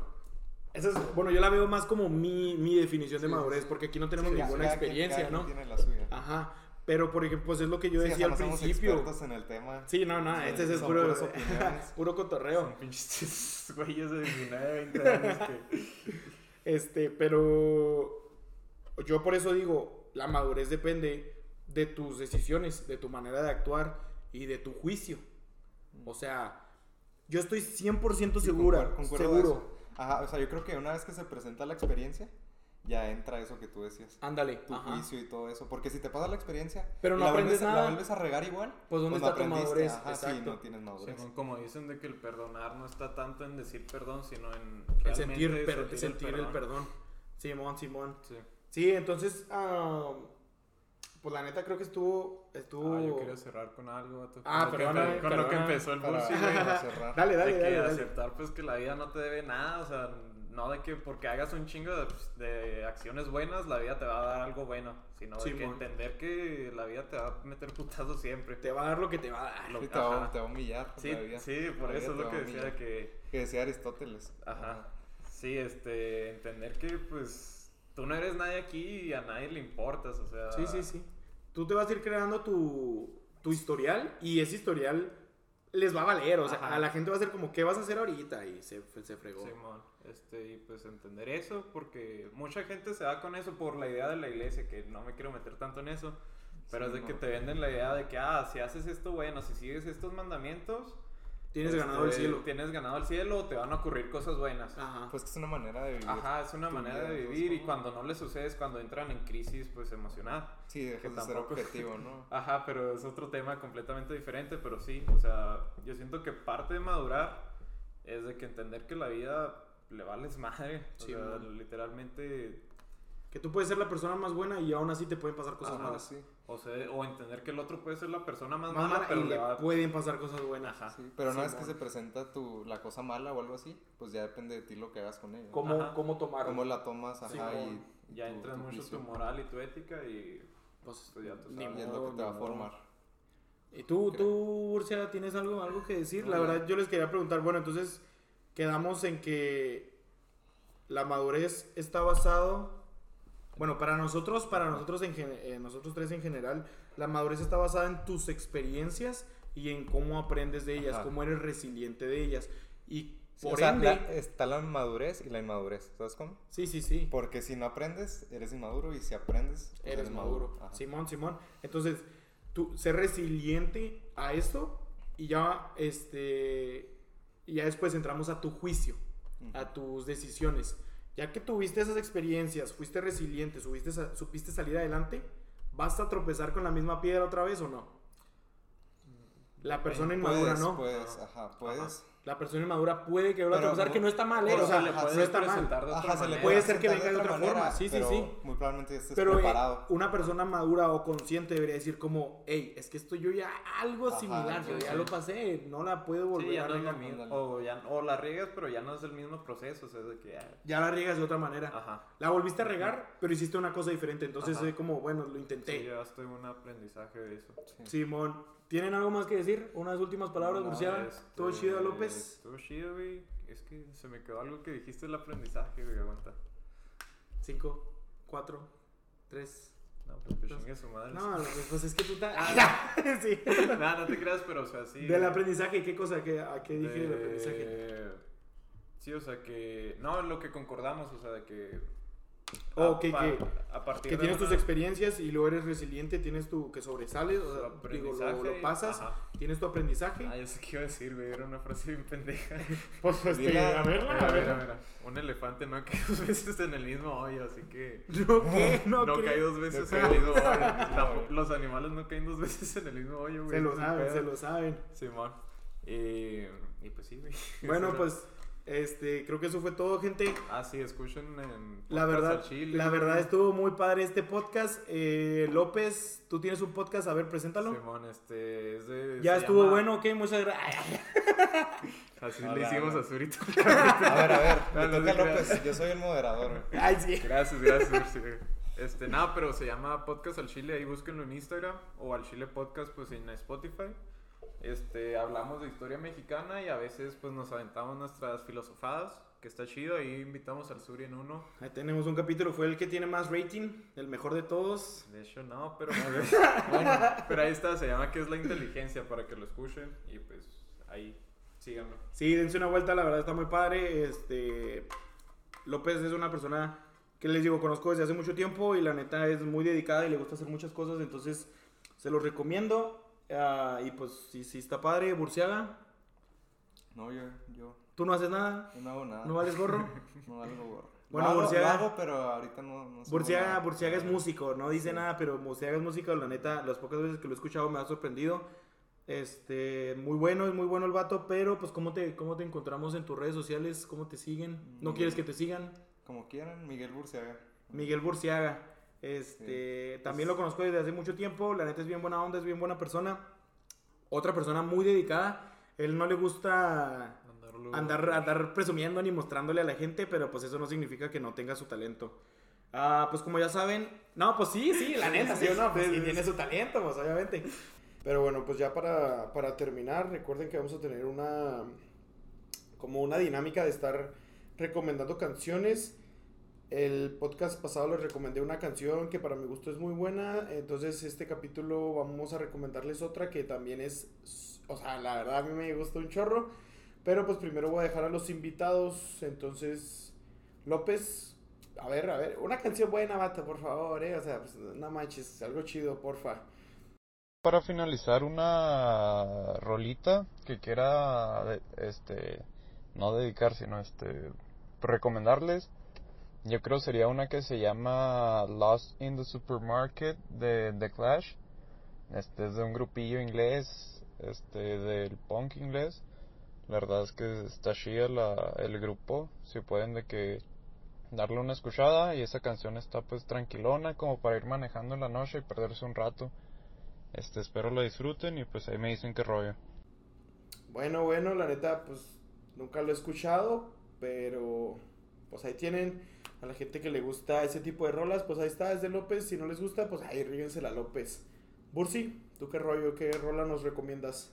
Speaker 1: esa es, bueno, yo la veo más como mi, mi definición de madurez, porque aquí no tenemos
Speaker 3: Sí,
Speaker 1: ninguna experiencia, ¿no?
Speaker 3: tiene la suya.
Speaker 1: Ajá. Pero, por ejemplo, pues es lo que yo
Speaker 3: Sí, o
Speaker 1: decía
Speaker 3: sea,
Speaker 1: al
Speaker 3: no somos
Speaker 1: principio.
Speaker 3: expertos en el tema.
Speaker 1: Sí, no, no, este es puro, *laughs* puro cotorreo.
Speaker 2: Son pinches güeyes de 19, 20 *laughs* años que...
Speaker 1: Este, pero yo por eso digo, la madurez depende de tus decisiones, de tu manera de actuar y de tu juicio. O sea, yo estoy 100% segura,
Speaker 3: Concuerdo- concuerdo de
Speaker 1: seguro.
Speaker 3: eso. Ajá, o sea, yo creo que una vez que se presenta la experiencia, ya entra eso que tú decías.
Speaker 1: Ándale.
Speaker 3: Tu
Speaker 1: ajá.
Speaker 3: juicio y todo eso. Porque si te pasa la experiencia
Speaker 1: Pero no
Speaker 3: la,
Speaker 1: aprendes
Speaker 3: vuelves, a-
Speaker 1: nada.
Speaker 3: la vuelves a regar igual,
Speaker 1: Pues, ¿dónde
Speaker 3: no
Speaker 1: está tu madurez?
Speaker 3: Ajá, sí, no tienes madurez.
Speaker 2: Simón, como dicen de que el perdonar no está tanto en decir perdón, sino en
Speaker 1: El sentir,
Speaker 2: realmente
Speaker 1: per- sentir el perdón. Simón, Simón.
Speaker 2: Sí.
Speaker 1: Sí, entonces, ah, pues la neta creo que estuvo, estuvo...
Speaker 2: Ah, yo quería cerrar con algo.
Speaker 1: Ah,
Speaker 2: con lo que
Speaker 1: perdóname,
Speaker 2: empe- con lo que empezó el
Speaker 3: Para,
Speaker 2: güey. *laughs*
Speaker 3: cerrar.
Speaker 1: Dale, dale,
Speaker 2: de que
Speaker 1: dale, dale.
Speaker 2: aceptar pues que la vida no te debe nada, o sea, no de que porque hagas un chingo de, pues, de acciones buenas, la vida te va a dar algo bueno, sino de que
Speaker 1: Simón.
Speaker 2: entender que la vida te va a meter putazos siempre.
Speaker 1: Te va a dar lo que te va a dar.
Speaker 2: Lo-
Speaker 3: Sí, te, va, te va a humillar.
Speaker 2: Sí,
Speaker 3: la vida.
Speaker 2: sí, por
Speaker 3: La
Speaker 2: eso es lo que decía que
Speaker 3: Que decía Aristóteles.
Speaker 2: Ajá. Sí, este, entender que pues tú no eres nadie aquí y a nadie le importas, o sea.
Speaker 1: Sí, sí, sí. Tú te vas a ir creando tu, tu historial y ese historial les va a valer. O sea,
Speaker 2: Ajá.
Speaker 1: a la gente va a ser como, ¿qué vas a hacer ahorita? Y se, se fregó.
Speaker 2: Simón, este, y pues entender eso, porque mucha gente se va con eso por la idea de la iglesia, que no me quiero meter tanto en eso, pero es de que te venden la idea de que, ah, si haces esto bueno, si sigues estos mandamientos,
Speaker 1: Tienes
Speaker 2: este,
Speaker 1: ganado el cielo.
Speaker 2: Tienes ganado el cielo, te van a ocurrir cosas buenas.
Speaker 1: Ajá.
Speaker 3: Pues que es una manera de vivir.
Speaker 2: Ajá, es una manera
Speaker 3: vida,
Speaker 2: de vivir y cuando no le sucede es cuando entran en crisis, pues emocional.
Speaker 3: Sí, dejas
Speaker 2: que
Speaker 3: de ser objetivo, ¿no? *laughs*
Speaker 2: Ajá, pero es otro tema completamente diferente, pero sí, o sea, yo siento que parte de madurar es de que entender que la vida le vales madre, o
Speaker 1: Sí,
Speaker 2: sea, literalmente,
Speaker 1: Que tú puedes ser la persona más buena y aún así te pueden pasar cosas
Speaker 2: Ajá,
Speaker 1: malas.
Speaker 3: sí.
Speaker 2: o sea, o entender que el otro puede ser la persona más,
Speaker 1: Más
Speaker 2: mala,
Speaker 1: mala
Speaker 2: pero
Speaker 1: y
Speaker 2: le va
Speaker 1: pueden pasar cosas buenas.
Speaker 2: Ajá.
Speaker 3: Sí, pero una vez que se presenta tu, la cosa mala o algo así, pues ya depende de ti lo que hagas con ella.
Speaker 1: ¿Cómo,
Speaker 2: Ajá.
Speaker 1: cómo tomarlo?
Speaker 3: Cómo la tomas, ajá, y, y
Speaker 2: Ya
Speaker 3: tu-
Speaker 2: entra
Speaker 3: tu
Speaker 2: mucho tu moral y tu ética y
Speaker 1: Pues,
Speaker 2: pues ya tú
Speaker 1: ni
Speaker 2: sabes.
Speaker 3: Y es lo
Speaker 1: modo,
Speaker 3: que te va a
Speaker 1: ni modo.
Speaker 3: formar.
Speaker 1: ¿Y tú,
Speaker 3: Creo.
Speaker 1: tú, Urcia, tienes algo, algo que decir?
Speaker 3: No,
Speaker 1: la verdad, yo les quería preguntar, bueno, entonces quedamos en que la madurez está basado, bueno, para nosotros, para nosotros, en, eh, nosotros tres en general, la madurez está basada en tus experiencias y en cómo aprendes de ellas,
Speaker 3: Ajá.
Speaker 1: cómo eres resiliente de ellas. Y por
Speaker 4: o sea,
Speaker 1: ende,
Speaker 4: la- está la madurez y la inmadurez, ¿sabes cómo?
Speaker 1: sí, sí, sí.
Speaker 3: Porque si no aprendes, eres inmaduro. Y si aprendes, pues
Speaker 1: Eres maduro. Simón, Simón. Entonces, tú ser resiliente a esto y ya, este, y ya después entramos a tu juicio, a tus decisiones. Ya que tuviste esas experiencias, fuiste resiliente, subiste, supiste salir adelante, ¿vas a tropezar con la misma piedra otra vez o no? La persona inmadura
Speaker 3: Puedes,
Speaker 1: no.
Speaker 3: puedes, ajá, puedes.
Speaker 1: La persona inmadura puede que vuelva a
Speaker 3: no-
Speaker 1: que no está mal, ¿eh?
Speaker 2: O
Speaker 1: sea,
Speaker 2: se le puede
Speaker 1: no está mal.
Speaker 2: de otra
Speaker 3: Ajá, se le
Speaker 2: manera.
Speaker 1: Puede ser que venga de otra forma, sí, sí, sí.
Speaker 3: Muy probablemente ya estés
Speaker 1: Pero eh,
Speaker 3: preparado.
Speaker 1: una persona madura o consciente debería decir como, hey, es que esto yo ya algo
Speaker 3: Ajá,
Speaker 1: similar, yo
Speaker 3: sí,
Speaker 1: ya
Speaker 3: sí.
Speaker 1: lo pasé, no la puedo volver
Speaker 2: Sí, ya
Speaker 1: a.
Speaker 3: Ándale.
Speaker 2: O, ya, o la riegas, pero ya no es el mismo proceso. O sea, de que ya.
Speaker 1: Ya la riegas de otra manera.
Speaker 2: Ajá.
Speaker 1: La volviste a regar, pero hiciste una cosa diferente, entonces es como, bueno, lo
Speaker 2: Sí,
Speaker 1: intenté.
Speaker 2: ya estoy en un aprendizaje de eso.
Speaker 1: Simón, ¿tienen algo más que decir? Unas últimas palabras,
Speaker 3: No,
Speaker 1: Murciaga?
Speaker 2: Este,
Speaker 1: ¿Todo chido, López?
Speaker 2: Todo chido, güey. Es que se me quedó algo que dijiste del aprendizaje, güey. Aguanta.
Speaker 1: Cinco, cuatro, tres.
Speaker 2: No, pues que chingue su madre.
Speaker 1: No, pues es que tú estás...
Speaker 2: Ah, *laughs*
Speaker 1: sí. *laughs*
Speaker 2: no, no te creas, pero o sea, sí.
Speaker 1: Del aprendizaje, ¿qué cosa? ¿Qué, ¿A qué dije del
Speaker 2: de-
Speaker 1: aprendizaje?
Speaker 2: Sí, o sea que. No, lo que concordamos, o sea, de que.
Speaker 1: Oh,
Speaker 2: a
Speaker 1: que- que-
Speaker 2: a partir
Speaker 1: Que tienes tus experiencias y luego eres resiliente, tienes tu... que sobresales, o sea, digo, lo, pasas,
Speaker 2: ajá.
Speaker 1: tienes tu aprendizaje.
Speaker 2: Ah, ya sé qué iba a decir, güey. Era una frase bien pendeja. *laughs*
Speaker 1: Pues, pues, a verla, a verla.
Speaker 2: mira. Un elefante no cae dos veces en el mismo hoyo, así que. *laughs*
Speaker 1: No, ¿qué? No,
Speaker 2: No, cae dos veces
Speaker 3: No
Speaker 2: en el mismo hoyo. *laughs* Los animales no caen dos veces en el mismo hoyo, güey.
Speaker 1: Se lo saben, se lo saben.
Speaker 2: Simón. Y, y pues sí, güey.
Speaker 1: Bueno, pues, este, creo que eso fue todo, gente.
Speaker 2: Ah, sí, escuchen en.
Speaker 1: La
Speaker 2: Podcast
Speaker 1: verdad,
Speaker 2: al Chile,
Speaker 1: la verdad estuvo muy padre este podcast. Eh, López, tú tienes un podcast, a ver, preséntalo.
Speaker 2: Simón, este. Es de,
Speaker 1: ya estuvo
Speaker 2: llama-
Speaker 1: bueno, ok, muchas gracias. *laughs*
Speaker 2: Así
Speaker 3: Hola,
Speaker 2: le hicimos
Speaker 3: hola.
Speaker 2: a Zurito. *laughs*
Speaker 3: A ver, a ver,
Speaker 2: No,
Speaker 3: me
Speaker 2: no
Speaker 3: toca. López. Yo soy el moderador. güey.
Speaker 1: Ay, sí.
Speaker 2: Gracias, gracias. Este, nada, pero se llama Podcast al Chile, ahí búsquenlo en Instagram o al Chile Podcast pues en Spotify. Este, hablamos de historia mexicana y a veces pues nos aventamos nuestras filosofadas, que está chido, ahí invitamos al Suri en uno.
Speaker 1: Ahí tenemos un capítulo, fue el que tiene más rating, el mejor de todos.
Speaker 2: De hecho no, pero *laughs* bueno, pero ahí está, se llama que es la inteligencia para que lo escuchen y pues ahí síganlo.
Speaker 1: Sí, dense una vuelta, la verdad está muy padre. Este López es una persona que les digo, conozco desde hace mucho tiempo y la neta es muy dedicada y le gusta hacer muchas cosas, entonces se los recomiendo. Ah, y pues sí, sí está padre, Burciaga,
Speaker 3: No, yo, yo
Speaker 1: tú no haces nada,
Speaker 3: yo no hago nada.
Speaker 1: no vales gorro. *laughs*
Speaker 3: No valgo gorro.
Speaker 1: Bueno,
Speaker 3: lo hago,
Speaker 1: Burciaga.
Speaker 3: hago, pero ahorita no, no sé
Speaker 1: Burciaga. Burciaga es músico, no dice nada, pero Burciaga es músico, la neta, las pocas veces que lo he escuchado me ha sorprendido. Este, muy bueno, es muy bueno el vato, pero pues ¿cómo te, cómo te encontramos en tus redes sociales? ¿Cómo te siguen? ¿No
Speaker 3: Mm.
Speaker 1: quieres que te sigan?
Speaker 3: Como quieran, Miguel Burciaga.
Speaker 1: Miguel Burciaga. Este, también lo conozco desde hace mucho tiempo, la neta es bien buena onda, es bien buena persona. Otra persona muy dedicada. Él no le gusta
Speaker 2: Andarlo-
Speaker 1: andar, andar presumiendo ni mostrándole a la gente, pero pues eso no significa que no tenga su talento. Ah, pues como ya saben, no, pues sí, sí, la neta, sí o no, pues sí, tiene su talento, pues obviamente. Pero bueno, pues ya para, para terminar, recuerden que vamos a tener una, como una dinámica de estar recomendando canciones. El podcast pasado les recomendé una canción que para mi gusto es muy buena, entonces este capítulo vamos a recomendarles otra que también es, o sea, la verdad a mí me gusta un chorro, pero pues primero voy a dejar a los invitados, entonces López, a ver, a ver, una canción buena, bata, por favor, eh, o sea, pues, no manches, algo chido, porfa.
Speaker 5: Para finalizar, una rolita que quiera, este, no dedicar, sino este, recomendarles. Yo creo sería una que se llama Lost in the Supermarket de The Clash. Este es de un grupillo inglés, este, del punk inglés. La verdad es que está chida la, el grupo. Si pueden de que darle una escuchada y esa canción está pues tranquilona como para ir manejando en la noche y perderse un rato. Este, espero lo disfruten y pues ahí me dicen qué rollo.
Speaker 1: Bueno, bueno, la neta, pues nunca lo he escuchado, pero pues ahí tienen a la gente que le gusta ese tipo de rolas, pues ahí está, es de López, si no les gusta, pues ahí ríguense la López. Bursi, ¿tú qué rollo, qué rola nos recomiendas?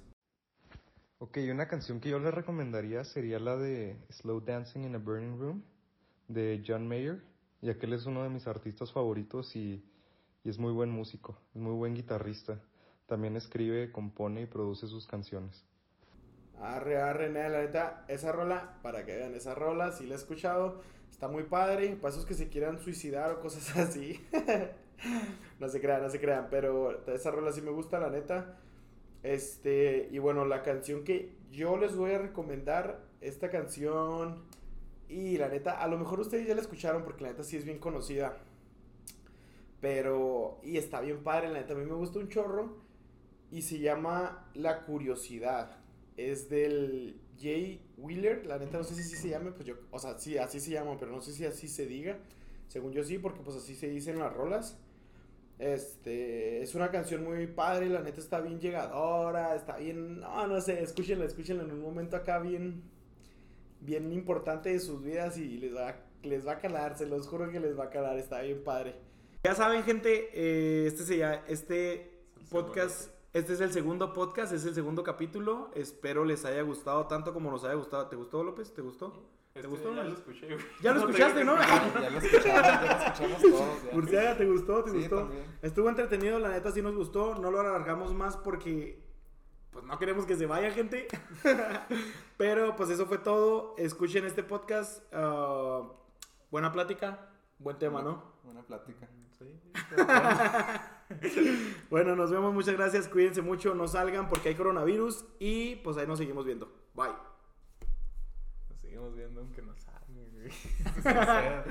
Speaker 4: Ok, una canción que yo les recomendaría sería la de Slow Dancing in a Burning Room de John Mayer, ya que él es uno de mis artistas favoritos y, y es muy buen músico, es muy buen guitarrista. También escribe, compone y produce sus canciones.
Speaker 1: Arre, arre, nada, la neta, esa rola, para que vean esa rola, sí la he escuchado, está muy padre, para esos que se quieran suicidar o cosas *laughs* así. no se crean, no se crean, pero esa rola sí me gusta, la neta. Este, y bueno, la canción que yo les voy a recomendar, esta canción, y la neta, a lo mejor ustedes ya la escucharon porque la neta sí es bien conocida. Pero, y está bien padre, la neta, a mí me gusta un chorro. Y se llama La Curiosidad. Es del Jay Wheeler. La neta no sé si así se llama, pues yo, o sea, sí, así se llama, pero no sé si así se diga. Según yo sí, porque pues así se dicen las rolas. Este, es una canción muy padre, la neta está bien llegadora, está bien, no, no sé, escúchenla, escúchenla en un momento acá bien, bien importante de sus vidas y les va, les va a calar, se los juro que les va a calar, está bien padre. Ya saben, gente, eh, este, se este podcast, este es el segundo podcast, es el segundo capítulo. Espero les haya gustado tanto como nos haya gustado. ¿Te gustó, López? ¿Te gustó? ¿Te
Speaker 2: Este,
Speaker 1: gustó?
Speaker 2: Ya lo escuché, güey.
Speaker 1: Ya lo *laughs*
Speaker 2: No
Speaker 1: escuchaste, ¿no?
Speaker 2: sí. *laughs*
Speaker 3: Ya lo escuchamos, ya lo escuchamos todos. ya.
Speaker 1: Murciaga, ¿te gustó? ¿Te
Speaker 3: Sí,
Speaker 1: gustó?
Speaker 3: también.
Speaker 1: Estuvo entretenido, la neta sí nos gustó. No lo alargamos más porque pues no queremos que se vaya gente. *laughs* Pero pues eso fue todo. Escuchen este podcast. ah, buena plática, buen tema, ¿no?
Speaker 3: Buena plática. *laughs*
Speaker 1: Bueno, nos vemos, muchas gracias. Cuídense mucho, no salgan porque hay coronavirus y pues ahí nos seguimos viendo. Bye.
Speaker 2: Nos seguimos viendo aunque no salga, güey. *laughs* O sea,